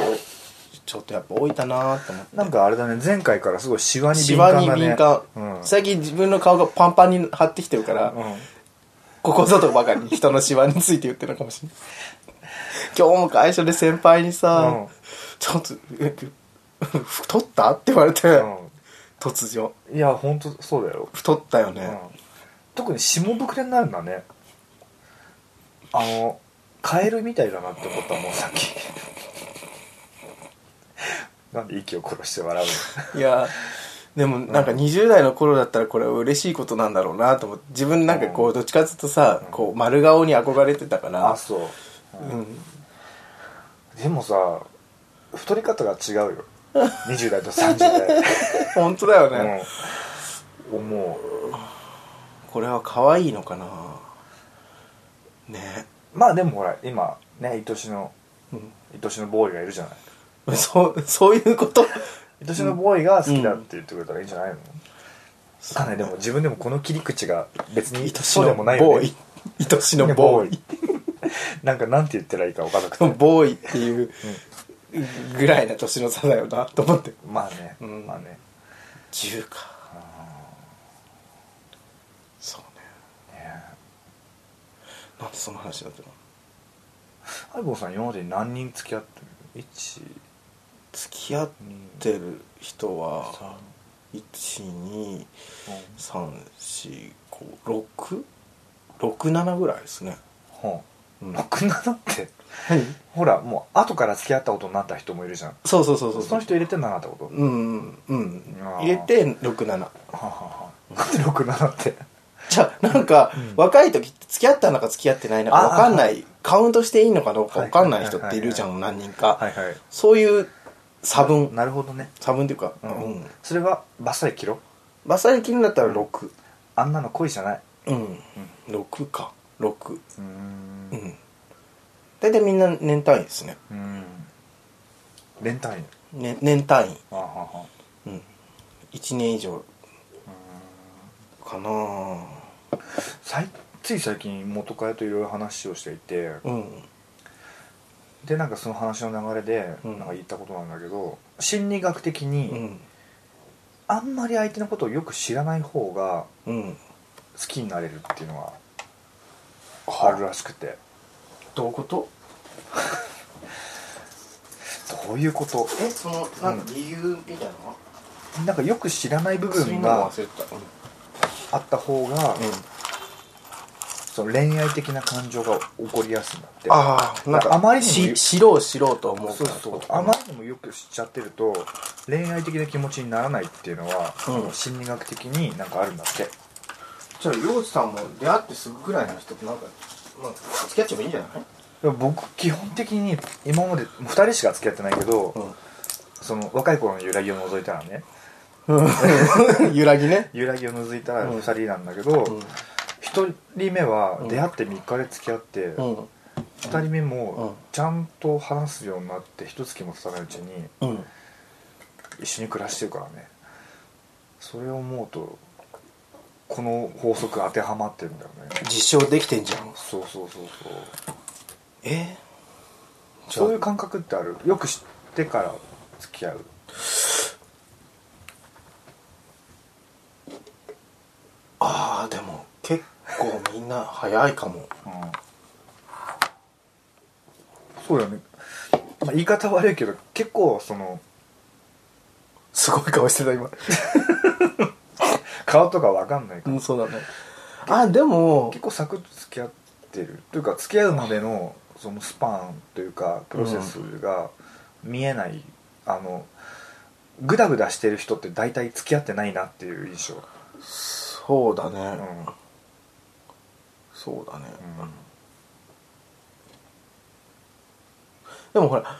Speaker 1: ちょっとやっぱ老いたなーと思って。
Speaker 2: なんかあれだね。前回からすごいシワに
Speaker 1: シワに
Speaker 2: 敏感だね。
Speaker 1: 敏感、
Speaker 2: うん。
Speaker 1: 最近自分の顔がパンパンに張ってきてるから、
Speaker 2: うん。
Speaker 1: ここぞとばかりに人のシワについて言ってるのかもしれない。今日も会社で先輩にさ、
Speaker 2: うん。
Speaker 1: ちょっとえ太った？って言われて、
Speaker 2: う
Speaker 1: 突如。
Speaker 2: んいや本当そうだよ、
Speaker 1: 太ったよね、
Speaker 2: うん、特に下膨れになるんだね。あのカエルみたいだなって思ったもんさっきなんで息を殺して笑うの？
Speaker 1: いやでもなんか20代の頃だったらこれは嬉しいことなんだろうなと思って自分なんかこうどっちかっていうとさ、こう丸顔に憧れてたから。
Speaker 2: あそう、
Speaker 1: うん。
Speaker 2: でもさ太り方が違うよ。20代と30代。
Speaker 1: 本当だよね、
Speaker 2: うん、思う。
Speaker 1: これは可愛いのかな。ね。
Speaker 2: まあでもほら今ね愛しの
Speaker 1: うん。
Speaker 2: 愛しのボーイがいるじゃない
Speaker 1: そうそういうこと？
Speaker 2: 愛しのボーイが好きだって言ってくれたらいいんじゃないの、わかでも自分でもこの切り口が別にそうで
Speaker 1: の
Speaker 2: もないよね。
Speaker 1: ボーイ。愛しのボーイ。
Speaker 2: なんかなんて言ったらいいか分からなくて、
Speaker 1: ボーイっていうぐらいな年の差だよなと思って。
Speaker 2: まあね、
Speaker 1: うん。
Speaker 2: まあね。
Speaker 1: 10か。そうね。
Speaker 2: ね。
Speaker 1: なんでその話だったの？
Speaker 2: 相棒さん今までに何人付き合ってる？1
Speaker 1: 付き合ってる人は123456667ぐらいですね。
Speaker 2: ほう。
Speaker 1: うん。
Speaker 2: 67って？ほらもう後から付き合ったことになった人もいるじゃん。
Speaker 1: そうそうそうそう
Speaker 2: その人入れて7ってこと、は
Speaker 1: うんうん。入れて67
Speaker 2: あはあは。あなんで67って？
Speaker 1: じゃあなんか、若い時って付き合ったのか付き合ってないのか分かんない。カウントしていいのかどうか分かんない人っているじゃん何人か、
Speaker 2: はいはい。
Speaker 1: そういう差分。
Speaker 2: なるほどね。
Speaker 1: 差分っていうか、
Speaker 2: う
Speaker 1: うん。ん
Speaker 2: それはバッサリ切ろ
Speaker 1: バッサリ切るんだったら6
Speaker 2: あんなの恋じゃない？
Speaker 1: うん、6か。6
Speaker 2: う
Speaker 1: うん。大体みんな年単位ですね。
Speaker 2: うん。連単位？
Speaker 1: ね年単位。
Speaker 2: あはは
Speaker 1: うん。1年以上。かな
Speaker 2: さいつい最近元カレといろいろ話をしていて
Speaker 1: うん
Speaker 2: でなんかその話の流れで
Speaker 1: うん。
Speaker 2: なんか言ったことなんだけど、心理学的に、
Speaker 1: うん。
Speaker 2: あんまり相手のことをよく知らない方が
Speaker 1: うん。
Speaker 2: 好きになれるっていうのがあ。るらしくて。
Speaker 1: どういうこと？
Speaker 2: どういうこと？
Speaker 1: えそのなんか理由みたいなの
Speaker 2: なんかよく知らない部分があった方が、
Speaker 1: うん、うん
Speaker 2: その恋愛的な感情が起こりやすいんだって。
Speaker 1: ああなんか
Speaker 2: あまりにも
Speaker 1: し知ろう知ろうと思う
Speaker 2: そうそう。あまりにもよく知っちゃってると恋愛的な気持ちにならないっていうのは、
Speaker 1: うん。
Speaker 2: 心理学的になんかあるんだって。
Speaker 1: じゃあ陽子さんも出会ってすぐぐらいの人となんか、まあ、付き合っちゃえばいいんじゃない？
Speaker 2: でも僕基本的に今まで2人しか付き合ってないけど、
Speaker 1: うん。
Speaker 2: その若い頃の揺らぎを除いたらね。
Speaker 1: 揺らぎね。
Speaker 2: 揺らぎを除いたら
Speaker 1: うん。
Speaker 2: 2人なんだけど、
Speaker 1: うん
Speaker 2: 1人目は
Speaker 1: うん
Speaker 2: 出会って3日で付き合って、
Speaker 1: うん。
Speaker 2: 2人目
Speaker 1: うん。
Speaker 2: もちゃんと話すようになって一月も経たないうちに
Speaker 1: うん。
Speaker 2: 一緒に暮らしてるからね。それを思うとこの法則当てはまってるんだよね。
Speaker 1: 実証できてんじゃん。
Speaker 2: そうそうそうそう。
Speaker 1: え？
Speaker 2: そういう感覚ってある？よく知ってから付き合う
Speaker 1: ああでも結構みんな早いかも。
Speaker 2: うんそうよね、まあ、言い方悪いけど結構その
Speaker 1: すごい顔してた今。
Speaker 2: 顔とかわかんないから、
Speaker 1: うんそうだね。あでも
Speaker 2: 結構サクッと付き合ってる。というか付き合うまでのそのスパンというかプロセスが見えない、あのグダグダしてる人って大体付き合ってないなっていう印象。
Speaker 1: そうだね、
Speaker 2: うん
Speaker 1: そうだね、
Speaker 2: うん。
Speaker 1: でもほら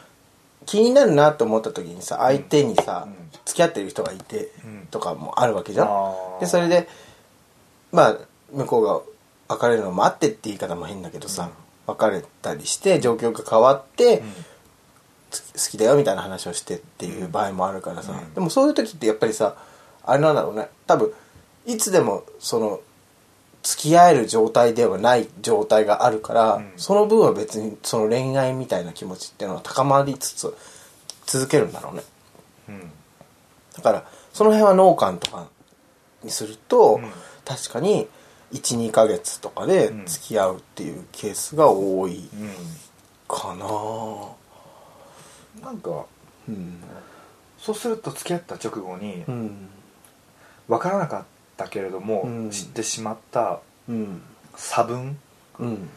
Speaker 1: 気になるなって思った時にさ相手にさ、
Speaker 2: うん。
Speaker 1: 付き合ってる人がいて
Speaker 2: うん。
Speaker 1: とかもあるわけじゃん、
Speaker 2: あー。
Speaker 1: でそれでまあ向こうが別れるのもあってって言い方も変だけどさ、別れたりして状況が変わって、
Speaker 2: うん。
Speaker 1: つ好きだよみたいな話をしてっていう場合もあるからさ、
Speaker 2: うん。
Speaker 1: でもそういう時ってやっぱりさあれなんだろうね。多分いつでもその付き合える状態ではない状態があるから、
Speaker 2: うん。
Speaker 1: その分は別にその恋愛みたいな気持ちっていうのは高まりつつ続けるんだろうね。
Speaker 2: うん。
Speaker 1: だからその辺は農家とかにすると、
Speaker 2: うん。
Speaker 1: 確かに12ヶ月とかで付き合うっていうケースが多いかな。
Speaker 2: うん。なんか
Speaker 1: うん。
Speaker 2: そうすると付き合った直後に
Speaker 1: うん。
Speaker 2: 分からなかったけれども、
Speaker 1: うん。
Speaker 2: 知ってしまった
Speaker 1: うん。
Speaker 2: 差分？
Speaker 1: うん。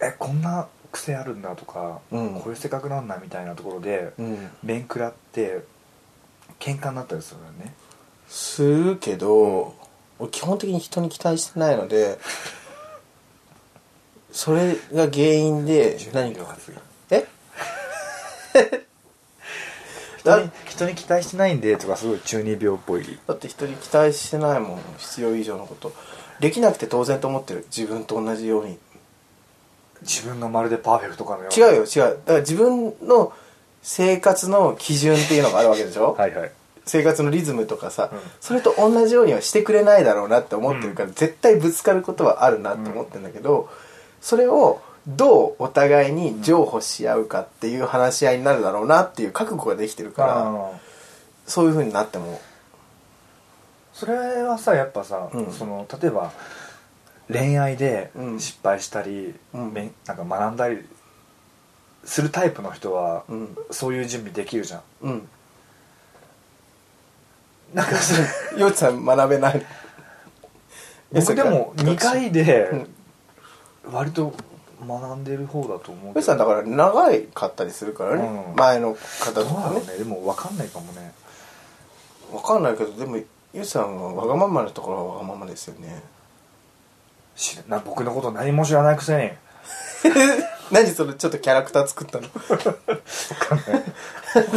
Speaker 2: えこんな癖あるんだとか、
Speaker 1: うん。
Speaker 2: こういう性格なんだみたいなところで
Speaker 1: うん。
Speaker 2: 面食らって喧嘩になったりするよね。
Speaker 1: するけど俺基本的に人に期待してないので それが原因で何か
Speaker 2: 発言。
Speaker 1: え？
Speaker 2: 人に人に期待してないんでとかすごい中二病っぽい。
Speaker 1: だって人に期待してないもん必要以上のこと。できなくて当然と思ってる。自分と同じように。
Speaker 2: 自分がまるでパーフェクトかのよう
Speaker 1: 違うよ違う。だから自分の生活の基準っていうのがあるわけでしょ、
Speaker 2: はいはい。
Speaker 1: 生活のリズムとかさ、
Speaker 2: うん。
Speaker 1: それと同じようにはしてくれないだろうなって思ってるから、絶対ぶつかることはあるなって思ってるんだけど、それをどうお互いに譲歩し合うかっていう話し合いになるだろうなっていう覚悟ができてるから、そういう風になっても。
Speaker 2: それはさやっぱさ、
Speaker 1: うん。
Speaker 2: その例えば恋愛で
Speaker 1: うん。
Speaker 2: 失敗したり、
Speaker 1: うん。
Speaker 2: なんか学んだりするタイプの人は、
Speaker 1: うん。
Speaker 2: そういう準備できるじゃん。
Speaker 1: うん。
Speaker 2: なんかそれ
Speaker 1: よちさん学べない。
Speaker 2: 僕でも 2回で
Speaker 1: うん。
Speaker 2: 割と学んでる方だと思う
Speaker 1: よちさんだから長いかったりするからね、
Speaker 2: うん。
Speaker 1: 前の方
Speaker 2: どう
Speaker 1: とかね。
Speaker 2: だろうね？でも分かんないかもね。
Speaker 1: わかんないけどでもゆさんはわがままなところはわがままですよね。
Speaker 2: 知らな僕のこと何も知らないくせに。
Speaker 1: 何それ？ちょっとキャラクター作ったの？だ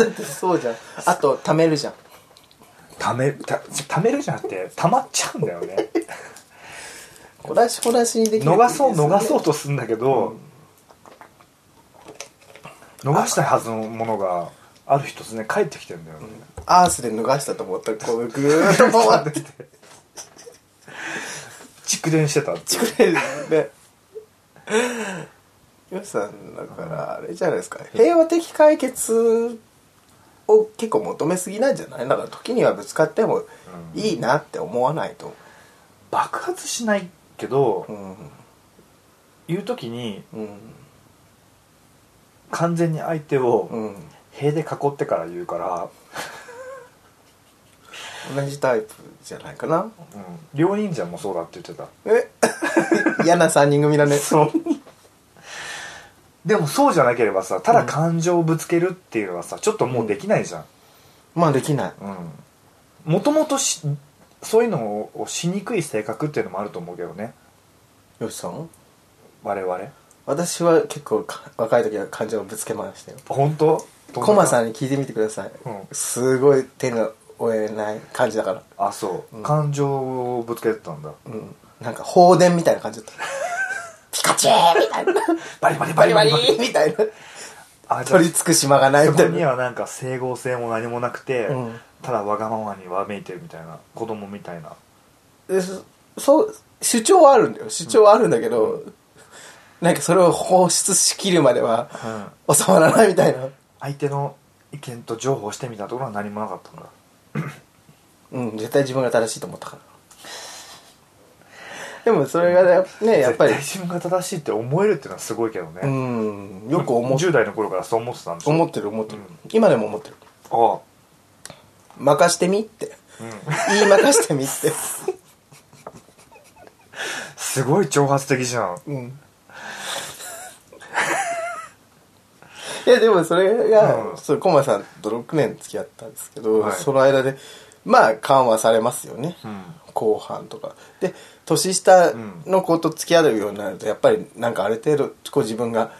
Speaker 1: ってそうじゃん。あと貯めるじゃん。
Speaker 2: ためたためるじゃなくてたまっちゃうんだよね
Speaker 1: 小出し小出しにできる
Speaker 2: 逃そう逃そう
Speaker 1: と
Speaker 2: とするんだけど、逃したはずのものがある日突然帰ってきてんだよね、
Speaker 1: アースで逃したと思ったらこうぐーっと回ってて。
Speaker 2: 蓄電してたっていう。
Speaker 1: くれるねよしさんだからあれじゃないですか。平和的解決を結構求めすぎなんじゃない？だから時にはぶつかってもいいなって思わないと。
Speaker 2: 爆発しないけど、
Speaker 1: うん
Speaker 2: 言う時に
Speaker 1: うん
Speaker 2: 完全に相手を
Speaker 1: うん
Speaker 2: 塀で囲ってから言うから、
Speaker 1: 同じタイプじゃないかな。
Speaker 2: うん、両忍者もそうだって言ってた。
Speaker 1: え？嫌な3人組だね。そう。
Speaker 2: でもそうじゃなければさただ感情をぶつけるっていうのはさちょっともうできないじゃん。
Speaker 1: まあできない。
Speaker 2: もともとそういうのをしにくい性格っていうのもあると思うけどね。
Speaker 1: よしさん？
Speaker 2: 我々。
Speaker 1: 私は結構か若い時は感情をぶつけましたよ
Speaker 2: 本当？
Speaker 1: コマさ
Speaker 2: ん
Speaker 1: んに聞いてみてください、
Speaker 2: うん。
Speaker 1: すごい手が負えない感じだから。
Speaker 2: あそう、
Speaker 1: うん。
Speaker 2: 感情をぶつけてたんだ。
Speaker 1: うん。なんか放電みたいな感じだった。ピカチューみたいな。
Speaker 2: バリバリ
Speaker 1: バリバリ。みたいな。
Speaker 2: あじゃあ
Speaker 1: 取り付く島がない
Speaker 2: そ
Speaker 1: みたいな。
Speaker 2: こにはなんか整合性も何もなくて、
Speaker 1: うん
Speaker 2: ただわがままにわめいてるみたいな子供みたいな。
Speaker 1: でそそう主張はあるんだよ。主張はあるんだけど、なんかそれを放出しきるまでは
Speaker 2: うん。
Speaker 1: 収まらないみたいな。
Speaker 2: 相手の意見と情報してみたところは何もなかったんだ。
Speaker 1: うん。絶対自分が正しいと思ったから。でもそれがねやっぱり。
Speaker 2: 絶対自分が正しいって思えるっていうのはすごいけどね、
Speaker 1: うん。よく思っ
Speaker 2: 10代の頃からそう思ってたんで
Speaker 1: 思ってる思ってる、
Speaker 2: うん。
Speaker 1: 今でも思ってる。
Speaker 2: ああ
Speaker 1: 任してみって。
Speaker 2: うん。
Speaker 1: 言い任してみって。
Speaker 2: すごい挑発的じゃん。
Speaker 1: うん。いやでもそれが、
Speaker 2: うん。
Speaker 1: それコマさんと6年付き合ったんですけど、
Speaker 2: はい。
Speaker 1: その間でまあ緩和されますよね、
Speaker 2: うん。
Speaker 1: 後半とか。で年下の子と付き合うようになるとやっぱりなんかある程度こう自分が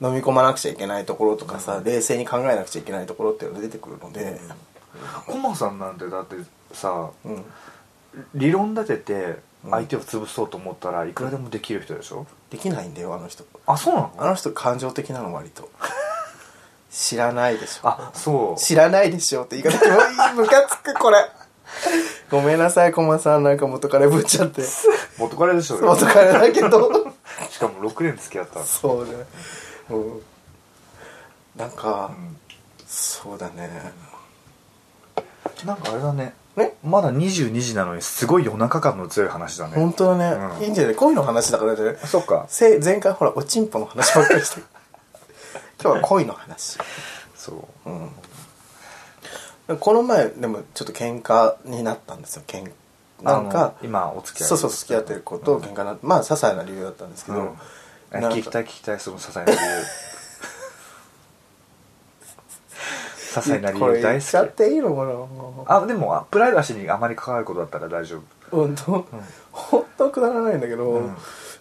Speaker 1: 飲み込まなくちゃいけないところとかさ、冷静に考えなくちゃいけないところっていうのが出てくるので、
Speaker 2: コマさんなんてだってさ
Speaker 1: うん。
Speaker 2: 理論立てて相手を潰そうと思ったらいくらでもできる人でしょ？
Speaker 1: できないんだよあの人。
Speaker 2: あそうなの？
Speaker 1: あの人感情的なの割と。知らないでしょ。
Speaker 2: あそう。
Speaker 1: 知らないでしょって言い方。ムカつくこれ。ごめんなさいコマさん。なんか元彼ぶっちゃって。
Speaker 2: 元彼でしょ？
Speaker 1: 元彼だけど。
Speaker 2: しかも6年付き合った
Speaker 1: そうね。うん。なんか、
Speaker 2: うん。
Speaker 1: そうだね
Speaker 2: なんかあれだね。
Speaker 1: ね
Speaker 2: まだ22時なのにすごい夜中感の強い話だね。
Speaker 1: 本当だね、
Speaker 2: うん。
Speaker 1: いいんじゃない？恋の話だからね。
Speaker 2: そっか。
Speaker 1: せ前回ほらおちんぽの話ばっかりして。今日は恋の話。
Speaker 2: そう。
Speaker 1: うん。この前でもちょっと喧嘩になったんですよ。喧なんか
Speaker 2: あの今お付き合い
Speaker 1: そうそう付き合ってる子と喧嘩になってまあ些細な理由だったんですけど、
Speaker 2: うん。え
Speaker 1: なんか
Speaker 2: 聞きたい聞きたいその些細な理由些細な理
Speaker 1: これ
Speaker 2: 由大
Speaker 1: 言っちゃっ
Speaker 2: 好き
Speaker 1: ていいのかな
Speaker 2: あでもあプライバシーにあまり関わることだったら大丈夫。
Speaker 1: 本当？本当くだらないんだけど、
Speaker 2: うん。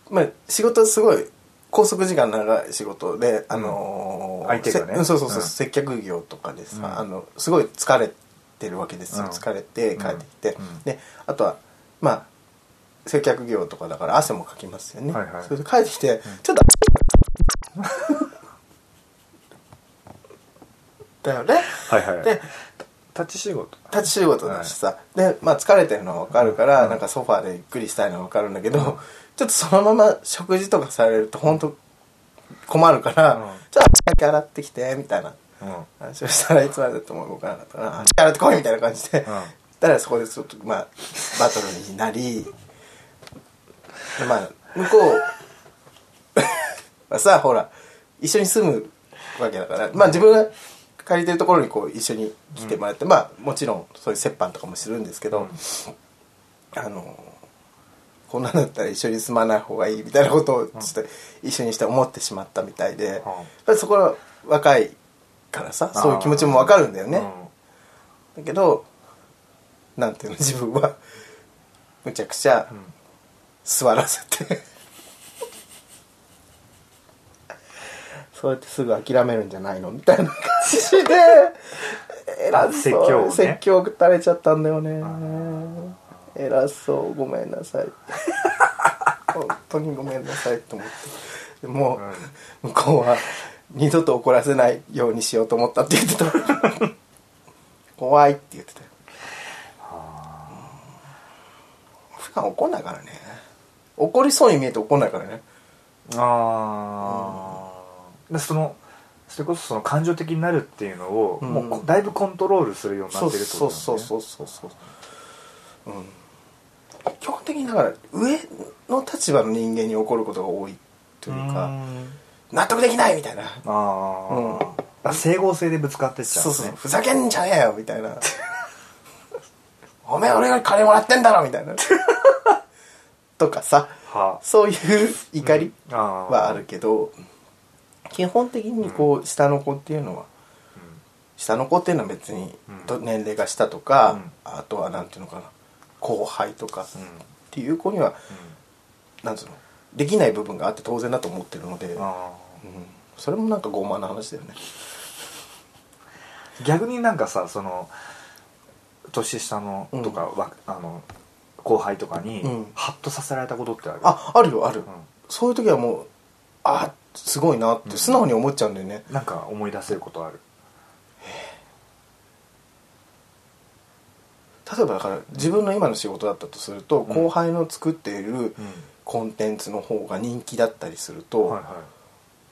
Speaker 1: まあ仕事すごい拘束時間長い仕事であのー
Speaker 2: 相手がね。
Speaker 1: せそうそうそう、
Speaker 2: うん。
Speaker 1: 接客業とかでさ、
Speaker 2: うん。
Speaker 1: あのすごい疲れてるわけですよ、
Speaker 2: うん。
Speaker 1: 疲れて帰ってきて、
Speaker 2: うん。
Speaker 1: であとはまあ接客業とかだから汗もかきますよね、
Speaker 2: はいはい。
Speaker 1: それで帰ってきて、ちょっとだよね。
Speaker 2: はいはい
Speaker 1: で
Speaker 2: 立ち仕事。
Speaker 1: 立ち仕事だしさ、で、まあ、疲れてるのは分かるから、なんかソファーでゆっくりしたいのは分かるんだけど、ちょっとそのまま食事とかされると本当困るから、
Speaker 2: うん。
Speaker 1: ちょっと足だけ洗ってきてみたいな
Speaker 2: うん。
Speaker 1: 話をしたらいつまでだっても動かなかったから足洗ってこいみたいな感じで、
Speaker 2: ん。
Speaker 1: だからそこでちょっとまあバトルになりでまあ向こう はさほら一緒に住むわけだからまあ自分が借りてるところにこう一緒に来てもらって、まあもちろんそういう折半とかもするんですけど、あのこんなんだったら一緒に住まない方がいいみたいなことをちょっと一緒にして思ってしまったみたいで、やっぱりそこは若いからさそういう気持ちもわかるんだよね、だけどなんていうの自分はむちゃくちゃ座らせて、そうやってすぐ諦めるんじゃないのみたいな感じで 偉そう。
Speaker 2: 説教をね。
Speaker 1: 説教を垂れちゃったんだよね。偉そう。ごめんなさい。本当にごめんなさいと思って。でもう向こうは二度と怒らせないようにしようと思ったって言ってた。怖いって言ってた。よ普段怒んないからね。怒りそうに見えて怒んないからね。
Speaker 2: ああ、でそのそれこそその感情的になるっていうのを、
Speaker 1: うん。
Speaker 2: もうこだいぶコントロールするようにな
Speaker 1: そう
Speaker 2: ってるってこ
Speaker 1: そう
Speaker 2: とだよね。
Speaker 1: そうそうそうそううん。基本的にだから上の立場の人間に怒ることが多いというか
Speaker 2: ん。
Speaker 1: 納得できないみたいな。
Speaker 2: あー、
Speaker 1: うん。
Speaker 2: あ整合性でぶつかってっちゃう、ね、
Speaker 1: そうそう。ふざけんじゃねえよみたいな。おめえ俺が金もらってんだろみたいな。とかさ。
Speaker 2: は。
Speaker 1: そういう怒りはあるけど基本的にこう下の子っていうのは下の子っていうのは別に年齢が下とか、
Speaker 2: うん。
Speaker 1: あとはなんていうのかな後輩とかっ
Speaker 2: うん。
Speaker 1: ていう子にはなんつうのできない部分があって当然だと思ってるので、うん、
Speaker 2: あ
Speaker 1: それもなんか傲慢な話だよね。
Speaker 2: ー逆になんかさその年下のとか、わあの後輩とかに、
Speaker 1: うん。
Speaker 2: ハッとさせられたことってある？
Speaker 1: ああるよある、
Speaker 2: う
Speaker 1: そういう時はもうあすごいなって素直に思っちゃうんだよね、
Speaker 2: ん、なんか思い出せることある。
Speaker 1: 例えばだから自分の今の仕事だったとすると、
Speaker 2: うん。
Speaker 1: 後輩の作っている
Speaker 2: うん。
Speaker 1: コンテンツの方が人気だったりすると、
Speaker 2: はいはい。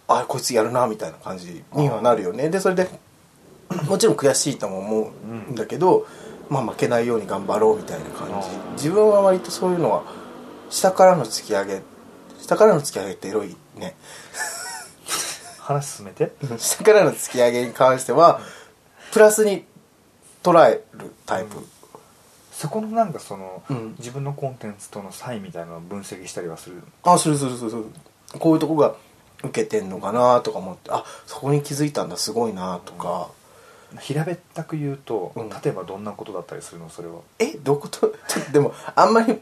Speaker 1: あこいつやるなみたいな感じにはなるよね。でそれで もちろん悔しいとも思うんだけど、まあ負けないように頑張ろうみたいな感じ。
Speaker 2: うん
Speaker 1: 自分は割とそういうのは下からの突き上げ下からの突き上げってエロいね。
Speaker 2: 話進めて。
Speaker 1: 下からの突き上げに関してはプラスに捉えるタイプ、
Speaker 2: そこのなんかその、
Speaker 1: うん。
Speaker 2: 自分のコンテンツとの差異みたいなのを分析したりはする
Speaker 1: あするするするする。こういうとこが受けてんのかなとか思ってあそこに気づいたんだすごいなとか、
Speaker 2: 平べったく言うと、
Speaker 1: うん。
Speaker 2: 例えばどんなことだったりするの？それは。
Speaker 1: えどこと？でもあんまり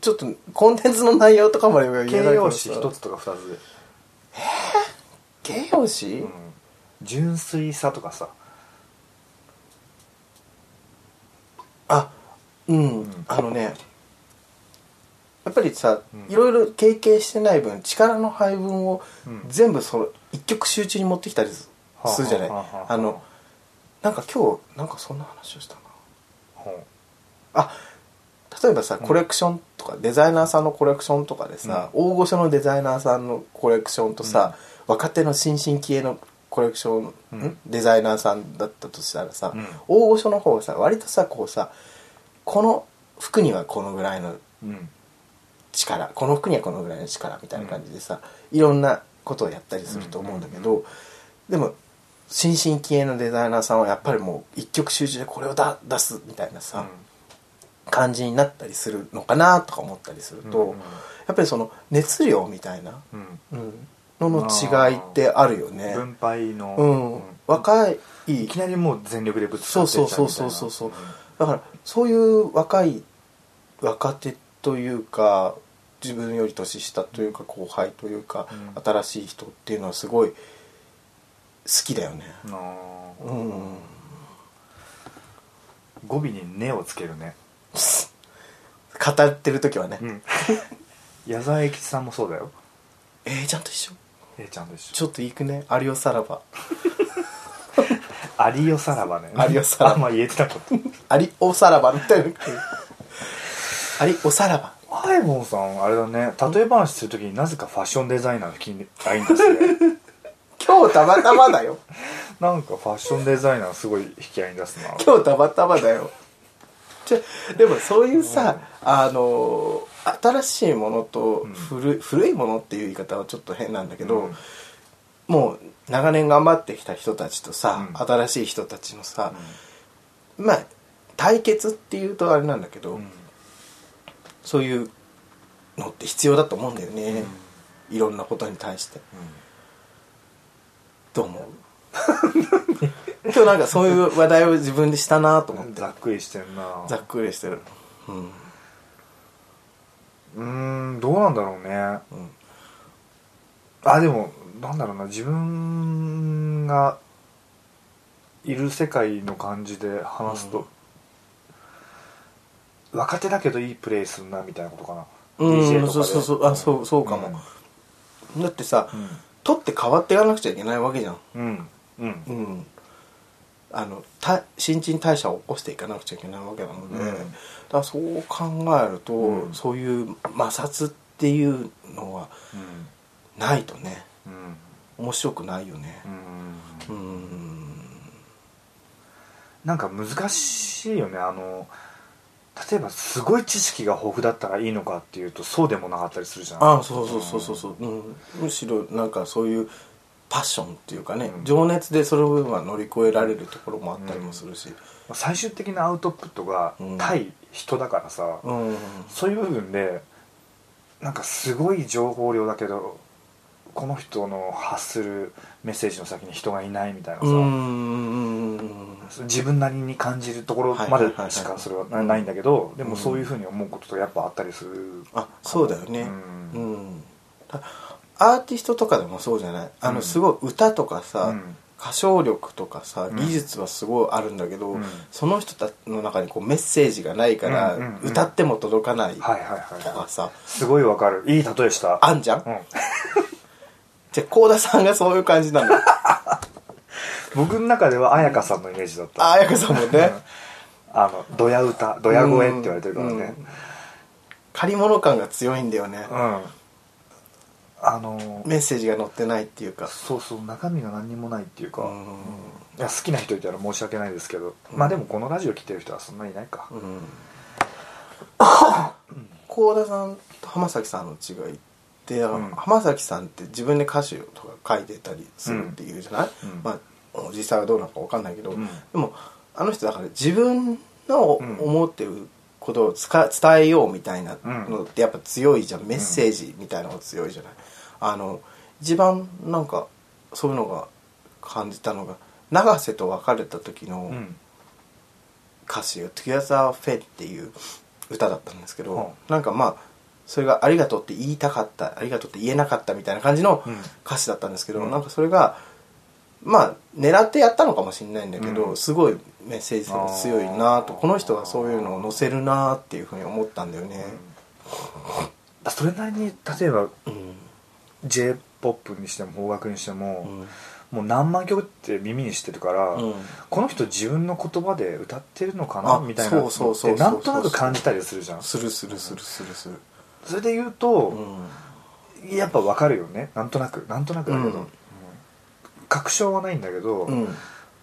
Speaker 1: ちょっとコンテンツの内容とかまでは言
Speaker 2: 形
Speaker 1: えないから
Speaker 2: 容詞一つとか二つで、
Speaker 1: 形容詞、
Speaker 2: うん、純粋さとかさ。
Speaker 1: あうん、
Speaker 2: うん。
Speaker 1: あのねやっぱりさ、
Speaker 2: うん。
Speaker 1: いろいろ経験してない分力の配分を
Speaker 2: うん。
Speaker 1: 全部その一曲集中に持ってきたりするじゃない、
Speaker 2: はあ
Speaker 1: のなんか今日なんかそんな話をしたな。
Speaker 2: ほ
Speaker 1: あ例えばさ
Speaker 2: うん。
Speaker 1: コレクションとか、デザイナーさんのコレクションとかでさ、大御所のデザイナーさんのコレクションとさ、若手の新進気鋭のコレクション、
Speaker 2: うん。
Speaker 1: ん？デザイナーさんだったとしたらさ、
Speaker 2: うん。
Speaker 1: 大御所の方はさ割とさこうさこの服にはこのぐらいの
Speaker 2: ううん。
Speaker 1: 力この服にはこのぐらいの力みたいな感じでさ、いろんなことをやったりすると思うんだけど、でも新進気鋭のデザイナーさんはやっぱりもう一曲集中でこれをだ出すみたいなさ、感じになったりするのかなとか思ったりすると、
Speaker 2: うんうん。
Speaker 1: やっぱりその熱量みたいな、
Speaker 2: うん。
Speaker 1: うんのの違いってあるよね。
Speaker 2: 分配の、
Speaker 1: うん、若い
Speaker 2: いきなりもう全力でぶつか
Speaker 1: そう
Speaker 2: って
Speaker 1: そうそうそうそうそう。だからそういう若い若手というか自分より年下というか後輩というか、
Speaker 2: うん。
Speaker 1: 新しい人っていうのはすごい好きだよね。
Speaker 2: うん。語尾に「ね」をつけるね
Speaker 1: 語ってる時はね、
Speaker 2: うん。矢沢永吉さんもそうだよ。
Speaker 1: えー、ちゃんと一緒
Speaker 2: ？A ちゃんでし
Speaker 1: ちょっといくね。有吉さらば。
Speaker 2: ょ有吉さらばね。
Speaker 1: 有吉さらば。
Speaker 2: あんま言えてなかった。
Speaker 1: 有おさらばみたいな。有おさらば。
Speaker 2: アイボンさんあれだね。例え話するときになぜかファッションデザイナーの気に合いんですね
Speaker 1: 今日たまたまだよ。
Speaker 2: なんかファッションデザイナーすごい引き合いに出すな。
Speaker 1: 今日たまたまだよじゃでもそういうさ、あの新しいものと古,、古いものっていう言い方はちょっと変なんだけど、
Speaker 2: うん。
Speaker 1: もう長年頑張ってきた人たちとさ、
Speaker 2: うん。
Speaker 1: 新しい人たちのさ、まあ対決っていうとあれなんだけど、
Speaker 2: うん。
Speaker 1: そういうのって必要だと思うんだよね、いろんなことに対して。どう思う？今日なんかそういう話題を自分でしたなと思って。
Speaker 2: ざっくりしてんな。
Speaker 1: ざっくりしてる。うん。
Speaker 2: うーんどうなんだろうね。
Speaker 1: うん。
Speaker 2: あでもなんだろうな。自分がいる世界の感じで話すと、若手だけどいいプレイするなみたいなことかな、
Speaker 1: うん
Speaker 2: DJ とかで。
Speaker 1: そうそうそう。あそうそうかも、だってさ、取って変わっていかなくちゃいけないわけじゃん。
Speaker 2: うんうん。うん。
Speaker 1: うんあのた新陳代謝を起こしていかなくちゃいけないわけなので、
Speaker 2: うん。
Speaker 1: だからそう考えると、
Speaker 2: うん。
Speaker 1: そういう摩擦っていうのはないとね。
Speaker 2: うん。
Speaker 1: 面白くないよね。
Speaker 2: うん。
Speaker 1: うん。
Speaker 2: なんか難しいよね。あの例えばすごい知識が豊富だったらいいのかっていうとそうでもなかったりするじゃん。
Speaker 1: あそうそうそうそうそう、うん、むしろなんかそういうパッションっていうかね、
Speaker 2: うん。
Speaker 1: 情熱でその部分は乗り越えられるところもあったりもするし。
Speaker 2: 最終的なアウトプットが
Speaker 1: うん。
Speaker 2: 対人だからさ、
Speaker 1: うん、
Speaker 2: そういう部分でなんかすごい情報量だけどこの人の発するメッセージの先に人がいないみたいなさ、
Speaker 1: うん
Speaker 2: 自分なりに感じるところまでしかそれはなないんだけどでもそういうふうに思うこととやっぱあったりする
Speaker 1: あそうだよね。
Speaker 2: う
Speaker 1: うんアーティストとかでもそうじゃない？あの
Speaker 2: うん。
Speaker 1: すごい歌とかさ、
Speaker 2: うん。
Speaker 1: 歌唱力とかさ
Speaker 2: うん。
Speaker 1: 技術はすごいあるんだけど、
Speaker 2: うん。
Speaker 1: その人たちの中にこうメッセージがないから、
Speaker 2: うんうんうん。
Speaker 1: 歌っても届かないとかさ、
Speaker 2: すごいわかる。いい例えした。
Speaker 1: あんじゃん、
Speaker 2: うん、
Speaker 1: じゃあ幸田さんがそういう感じなの？
Speaker 2: 僕の中では彩香さんのイメージだった。
Speaker 1: あ彩香さんもね。
Speaker 2: あのドヤ歌ドヤ声って言われてるからね。
Speaker 1: うん。借り物感が強いんだよね、
Speaker 2: うん、あの
Speaker 1: メッセージが載ってないっていうか。
Speaker 2: そうそう中身が何にもないっていうか、
Speaker 1: うん。
Speaker 2: いや好きな人いたら申し訳ないですけど、まあでもこのラジオ来てる人はそんなにいないか、
Speaker 1: うん。幸田さんと浜崎さんの違いって、
Speaker 2: ん。
Speaker 1: 浜崎さんって自分で歌詞とか書いてたりするっていうじゃない、
Speaker 2: うん。
Speaker 1: まあ実際はどうなのか分かんないけど、
Speaker 2: うん。
Speaker 1: でもあの人だから自分の
Speaker 2: うん。
Speaker 1: 思ってることを伝えようみたいなのってやっぱ強いじゃん、メッセージみたいなのが強いじゃない。あの一番なんかそういうのが感じたのが永瀬と別れた時の
Speaker 2: うん。
Speaker 1: 歌詞が「Together Fed」っていう歌だったんですけど、
Speaker 2: うん。
Speaker 1: なんかまあそれが「ありがとう」って言いたかったありがとうって言えなかったみたいな感じの
Speaker 2: うん。
Speaker 1: 歌詞だったんですけど、
Speaker 2: うん。
Speaker 1: なんかそれがまあ狙ってやったのかもしれないんだけど、
Speaker 2: うん。
Speaker 1: すごいメッセージ性が強いなとこの人がそういうのを載せるなっていうふうに思ったんだよね。
Speaker 2: だそれなりに例えば
Speaker 1: うん。
Speaker 2: J p o p にしても邦楽にしても、
Speaker 1: うん。
Speaker 2: もう何万曲って耳にしてるから、
Speaker 1: うん。
Speaker 2: この人自分の言葉で歌ってるのかな
Speaker 1: あ
Speaker 2: みたいなの
Speaker 1: そうそうそうそう
Speaker 2: ってなんとなく感じたりするじゃん。
Speaker 1: するするするするする。
Speaker 2: それで言うと、
Speaker 1: うん。
Speaker 2: やっぱわかるよね。なんとなく。なんとなくだけど、
Speaker 1: うん
Speaker 2: うん確証はないんだけど、
Speaker 1: うん。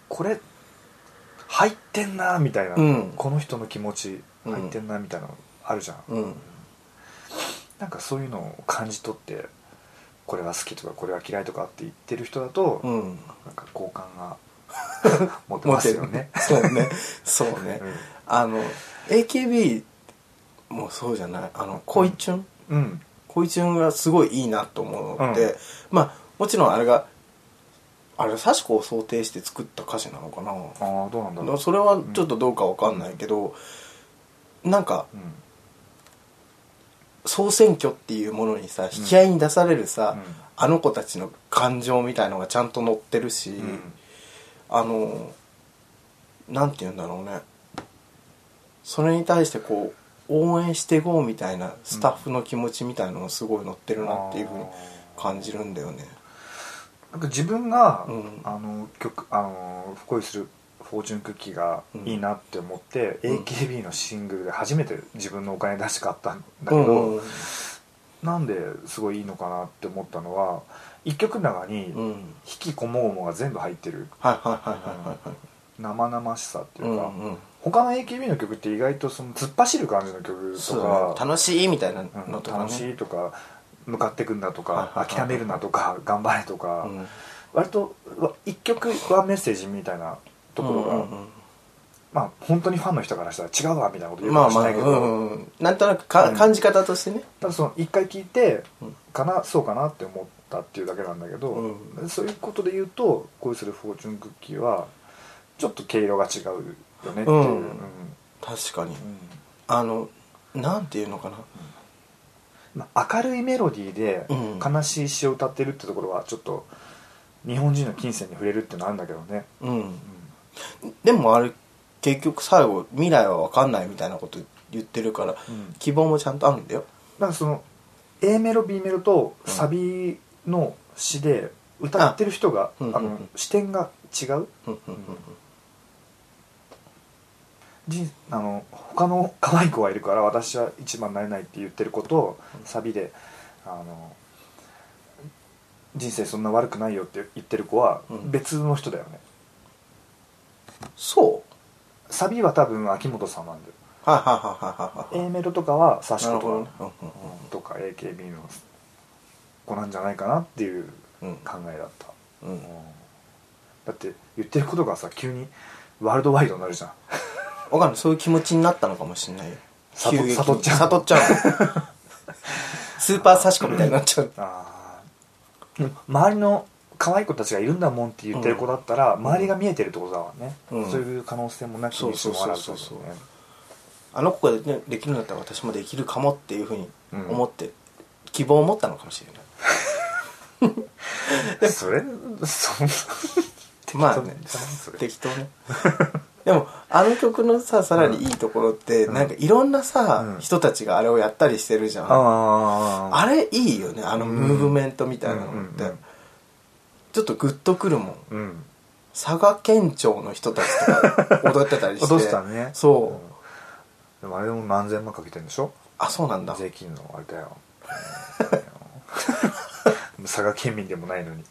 Speaker 2: これ入ってんなみたいな、
Speaker 1: うん。
Speaker 2: この人の気持ち
Speaker 1: うん。
Speaker 2: 入ってんなみたいなのあるじゃん、
Speaker 1: うん。
Speaker 2: なんかそういうのを感じ取ってこれは好きとかこれは嫌いとかって言ってる人だと、
Speaker 1: うん。
Speaker 2: なんか好感が 持てますよね。
Speaker 1: そうね。そうね、
Speaker 2: うん。
Speaker 1: あの AKB もそうじゃない？あの恋チュン？
Speaker 2: うん。
Speaker 1: 恋チュンがすごいいいなと思って、
Speaker 2: うん。
Speaker 1: まあもちろんあれがあれ幸子を想定して作った歌詞なのかな？
Speaker 2: ああどうなんだろう。
Speaker 1: それはちょっとどうかわかんないけど、なんか
Speaker 2: うん。
Speaker 1: 総選挙っていうものにさ引き合いに出されるさ、
Speaker 2: うん。
Speaker 1: あの子たちの感情みたいのがちゃんと載ってるし、
Speaker 2: うん。
Speaker 1: あのなんて言うんだろうね。それに対してこう応援していこうみたいなスタッフの気持ちみたいなのがすごい載ってるなっていうふうに感じるんだよね
Speaker 2: なんか自分が、
Speaker 1: うん。
Speaker 2: あの曲あの恋するフォーチュンクッキーが
Speaker 1: うん。
Speaker 2: いいなって思って、
Speaker 1: うん。
Speaker 2: AKB のシングルで初めて自分のお金出して買ったんだけど、
Speaker 1: うんうん
Speaker 2: なんですごいいいのかなって思ったのは一曲の中に
Speaker 1: うん。
Speaker 2: 引きこもごもが全部入ってる。生々しさっていうか、
Speaker 1: うんうん。
Speaker 2: 他の AKB の曲って意外とその突っ走る感じの曲とか、
Speaker 1: だね。楽しいみたいな
Speaker 2: うん
Speaker 1: のとかね。
Speaker 2: 楽しいとか向かってくんだと
Speaker 1: はいはい
Speaker 2: か
Speaker 1: はい。
Speaker 2: 諦めるなとか頑張れとか、
Speaker 1: うん。
Speaker 2: 割とわ一曲ワンメッセージみたいなところが、まあ本当にファンの人からしたら違うわみたいなこと
Speaker 1: う
Speaker 2: 言うかもしれないけど、
Speaker 1: うんうんなんとなくか
Speaker 2: うん。
Speaker 1: 感じ方としてね。
Speaker 2: ただその一回聞いて
Speaker 1: うん。
Speaker 2: かなそうかなって思ったっていうだけなんだけど、
Speaker 1: うん。
Speaker 2: そういうことで言うと「恋するフォーチュンクッキー」はちょっと毛色が違うよねっていう、
Speaker 1: うん。
Speaker 2: うん。
Speaker 1: 確かに。
Speaker 2: うん。
Speaker 1: あのなんていうのかな
Speaker 2: まあ、明るいメロディーで
Speaker 1: うん。
Speaker 2: 悲しい詩を歌ってるってところはちょっと日本人の金銭に触れるってのはあるんだけどね、
Speaker 1: うん。
Speaker 2: うん
Speaker 1: でもあれ結局最後未来は分かんないみたいなこと言ってるから
Speaker 2: うん。
Speaker 1: 希望もちゃんとあるんだよ。
Speaker 2: だからその A メロ B メロとサビの詩で歌ってる人が、あの視点が違う？
Speaker 1: うん。うん。うん
Speaker 2: 人あの他の可愛い子がいるから私は一番になれないって言ってることをサビであの人生そんな悪くないよって言ってる子は
Speaker 1: うん。
Speaker 2: 別の人だよね、
Speaker 1: そう？
Speaker 2: サビは多分秋元さんなんだよ。A メロとかはサシコとか、
Speaker 1: ね。うんうん
Speaker 2: うんとか AKB の子なんじゃないかなっていう
Speaker 1: うん。
Speaker 2: 考えだった、
Speaker 1: うん。
Speaker 2: うん。だって言ってることがさ急にワールドワイドになるじゃん
Speaker 1: 分かんない。そういう気持ちになったのかもしれない急激に。
Speaker 2: 悟っちゃう。
Speaker 1: 悟っちゃう スーパーサシコみたいになっちゃう
Speaker 2: あー周りの可愛い子たちがいるんだもんって言ってる子だったら、周りが見えてるってことだわね、
Speaker 1: うん。
Speaker 2: そういう可能性もなきにしもあらず
Speaker 1: そうそうそうそう。あの子がでできるんだったら私もできるかもっていうふうに思って希望を持ったのかもしれない。
Speaker 2: それそんな
Speaker 1: まあね。適当ねでもあの曲のささらにいいところって、
Speaker 2: うん。
Speaker 1: なんかいろんなさ、
Speaker 2: うん。
Speaker 1: 人たちがあれをやったりしてるじゃん、
Speaker 2: あ
Speaker 1: れいいよねあのムーブメントみたいなのって、ちょっとグッとくるもん。
Speaker 2: うん。
Speaker 1: 佐賀県庁の人たちとか踊ってたりして。
Speaker 2: 踊ってたね。
Speaker 1: そう、
Speaker 2: でもあれでも何千万かけてんでしょ？
Speaker 1: あそうなんだ。
Speaker 2: 税金のあれだよ。佐賀県民でもないのに。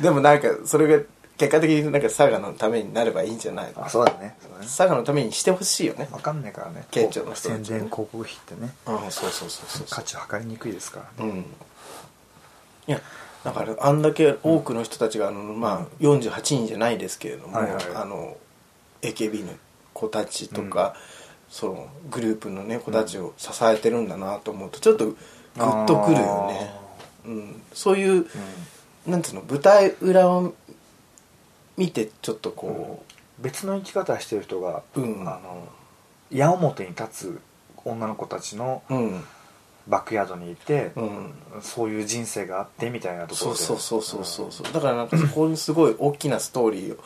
Speaker 1: でもなんかそれが結果的になんか佐賀のためになればいいんじゃないの？
Speaker 2: あそうだね。そうだね。
Speaker 1: 佐賀のためにしてほしいよね。
Speaker 2: 分かんないからね。
Speaker 1: 県庁の人たちね
Speaker 2: 宣伝広告費ってね。
Speaker 1: うんそうそうそうそう
Speaker 2: 価値を測りにくいですからね。
Speaker 1: うん。いやだからあんだけ多くの人たちがあの、まあ、48人じゃないですけれども、
Speaker 2: はいはい。
Speaker 1: あの AKB の子たちとか、そのグループのね子たちを支えてるんだなと思うとちょっとグッとくるよね、うん、そういう、なんていうの舞台裏を見てちょっとこ
Speaker 2: 別の生き方してる人が、
Speaker 1: うん。
Speaker 2: あの矢面に立つ女の子たちの
Speaker 1: ううん。
Speaker 2: バックヤードにいて、
Speaker 1: うん。
Speaker 2: そういう人生があってみたいなとこ
Speaker 1: そう
Speaker 2: ろで。
Speaker 1: そうそうそうそうそう。だからなんかそこにすごい大きなストーリーを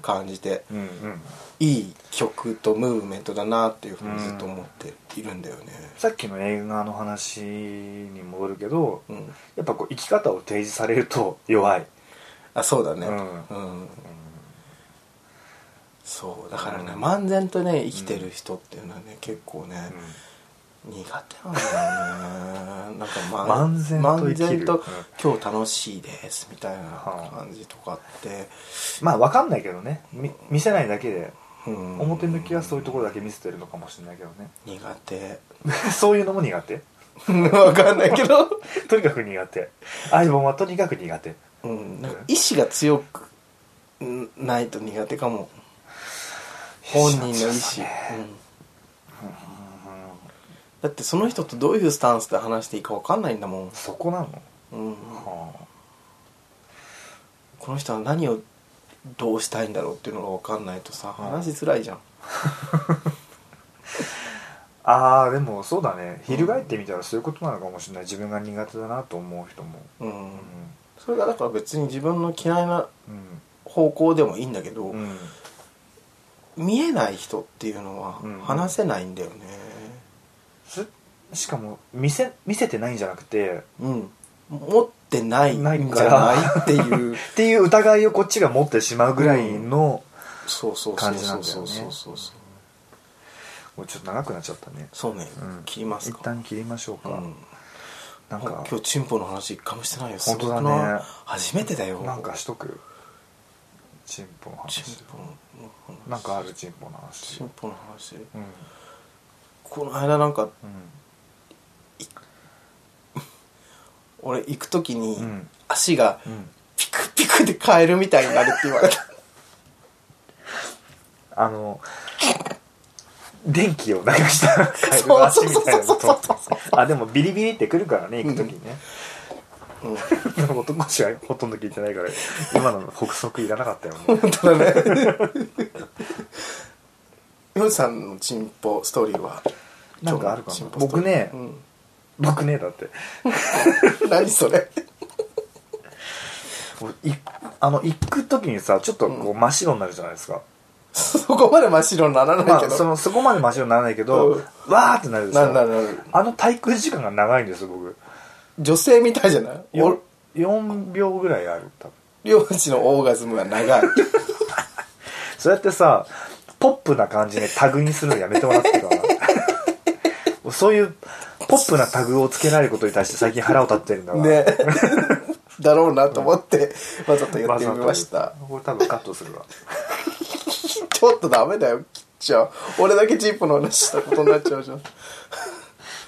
Speaker 1: 感じて、
Speaker 2: うんうん。
Speaker 1: いい曲とムーブメントだなっていうふうにずっと思っているんだよね。
Speaker 2: さっきの映画の話に戻るけど、
Speaker 1: うん。
Speaker 2: やっぱこう生き方を提示されると弱い、
Speaker 1: あそうだね。
Speaker 2: う
Speaker 1: うん、そうだからね漫然とね生きてる人っていうのはね結構ね、苦手なんだよね。なんか、ま
Speaker 2: 漫然と生きる。
Speaker 1: と
Speaker 2: うん。
Speaker 1: 今日楽しいですみたいな感じとかって、
Speaker 2: まあ分かんないけどね。み見せないだけで
Speaker 1: うん。
Speaker 2: 表向きはそういうところだけ見せてるのかもしれないけどね。
Speaker 1: 苦手。
Speaker 2: そういうのも苦手？
Speaker 1: わかんないけど、
Speaker 2: とにかく苦手。アイボンはとにかく苦手。
Speaker 1: うん、なんか意志が強くんないと苦手かも本人の意志、
Speaker 2: 意志が強さね
Speaker 1: うん。だってその人とどういうスタンスで話していいかわかんないんだもん、
Speaker 2: そこなの、
Speaker 1: うん、
Speaker 2: は
Speaker 1: この人は何をどうしたいんだろうっていうのがわかんないとさ話しづらいじゃん、
Speaker 2: あ あーでもそうだね。翻ってみたらそういうことなのかもしれない。自分が苦手だなと思う人も。
Speaker 1: うん。
Speaker 2: う
Speaker 1: それがだから別に自分の嫌いな方向でもいいんだけど、
Speaker 2: うん
Speaker 1: 見えない人っていうのは
Speaker 2: うん。
Speaker 1: 話せないんだよね。
Speaker 2: すしかも見せ見せてないんじゃなくて
Speaker 1: うん、持ってないんじゃ
Speaker 2: ない？
Speaker 1: っていう。
Speaker 2: っていう疑いをこっちが持ってしまうぐらいの、
Speaker 1: そうそうそう
Speaker 2: 感じな
Speaker 1: そう
Speaker 2: んだよね
Speaker 1: そうそうそう
Speaker 2: もうちょっと長くなっちゃったね、
Speaker 1: そうね、
Speaker 2: うん、
Speaker 1: 切りますか。
Speaker 2: 一旦切りましょうか、
Speaker 1: うん。
Speaker 2: なんか
Speaker 1: 今日チンポの話一回もしてないよ。
Speaker 2: 本当だね。
Speaker 1: 初めてだよ。
Speaker 2: なんかしとく？チンポの
Speaker 1: チン
Speaker 2: 話
Speaker 1: ポの話
Speaker 2: なんかあるチンポの話。
Speaker 1: チンポの話？
Speaker 2: うん。
Speaker 1: この間なんか
Speaker 2: うん。
Speaker 1: 俺行く時に
Speaker 2: うん。
Speaker 1: 足が
Speaker 2: うん。
Speaker 1: ピクピクでカエルみたいになるって言われた。
Speaker 2: あの電気を流したカエルの足みたいなの
Speaker 1: そうそうそう
Speaker 2: とあでもビリビリってくるからね行く時にね、
Speaker 1: うん
Speaker 2: 男子はほとんど聞いてないから今の北足いらなかったよね
Speaker 1: 本当だね。ヨウさんのチンポストーリーは
Speaker 2: なんかあるかな？僕ね。
Speaker 1: うん。
Speaker 2: 僕ねだって。
Speaker 1: 何それ？
Speaker 2: あの行く時にさちょっとこう真っ白になるじゃないですか、
Speaker 1: そこまで真っ白にならないけど、
Speaker 2: まあそのそこまで真っ白にならないけど、
Speaker 1: うん。
Speaker 2: わーってなるでしょ。
Speaker 1: なるなるなる。
Speaker 2: あの滞空時間が長いんですよ僕
Speaker 1: 女性みたいじゃない？
Speaker 2: よ4秒ぐらいある多分。
Speaker 1: 漁師のオーガズムが長い。
Speaker 2: そうやってさポップな感じでタグにするのやめてもらってかな そういうポップなタグをつけられることに対して最近腹を立ってるんだわ。
Speaker 1: ね。だろうなと思ってわざと言ってみました。
Speaker 2: これ多分カットするわ。
Speaker 1: ちょっとダメだよ切っちゃう俺だけチンポの話したことになっちゃうじゃん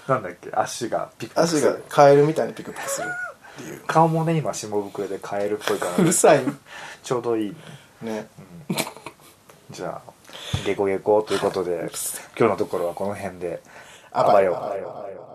Speaker 2: なんだっけ？足がピクピクす
Speaker 1: 足
Speaker 2: る
Speaker 1: がカエルみたいにピクピクする。っていう。
Speaker 2: 顔もね今下袋でカエルっぽいから。
Speaker 1: うるさい
Speaker 2: ちょうどいいね。
Speaker 1: ね。
Speaker 2: じゃあゲコゲコということで今日のところはこの辺で。
Speaker 1: あばよ。
Speaker 2: あばよ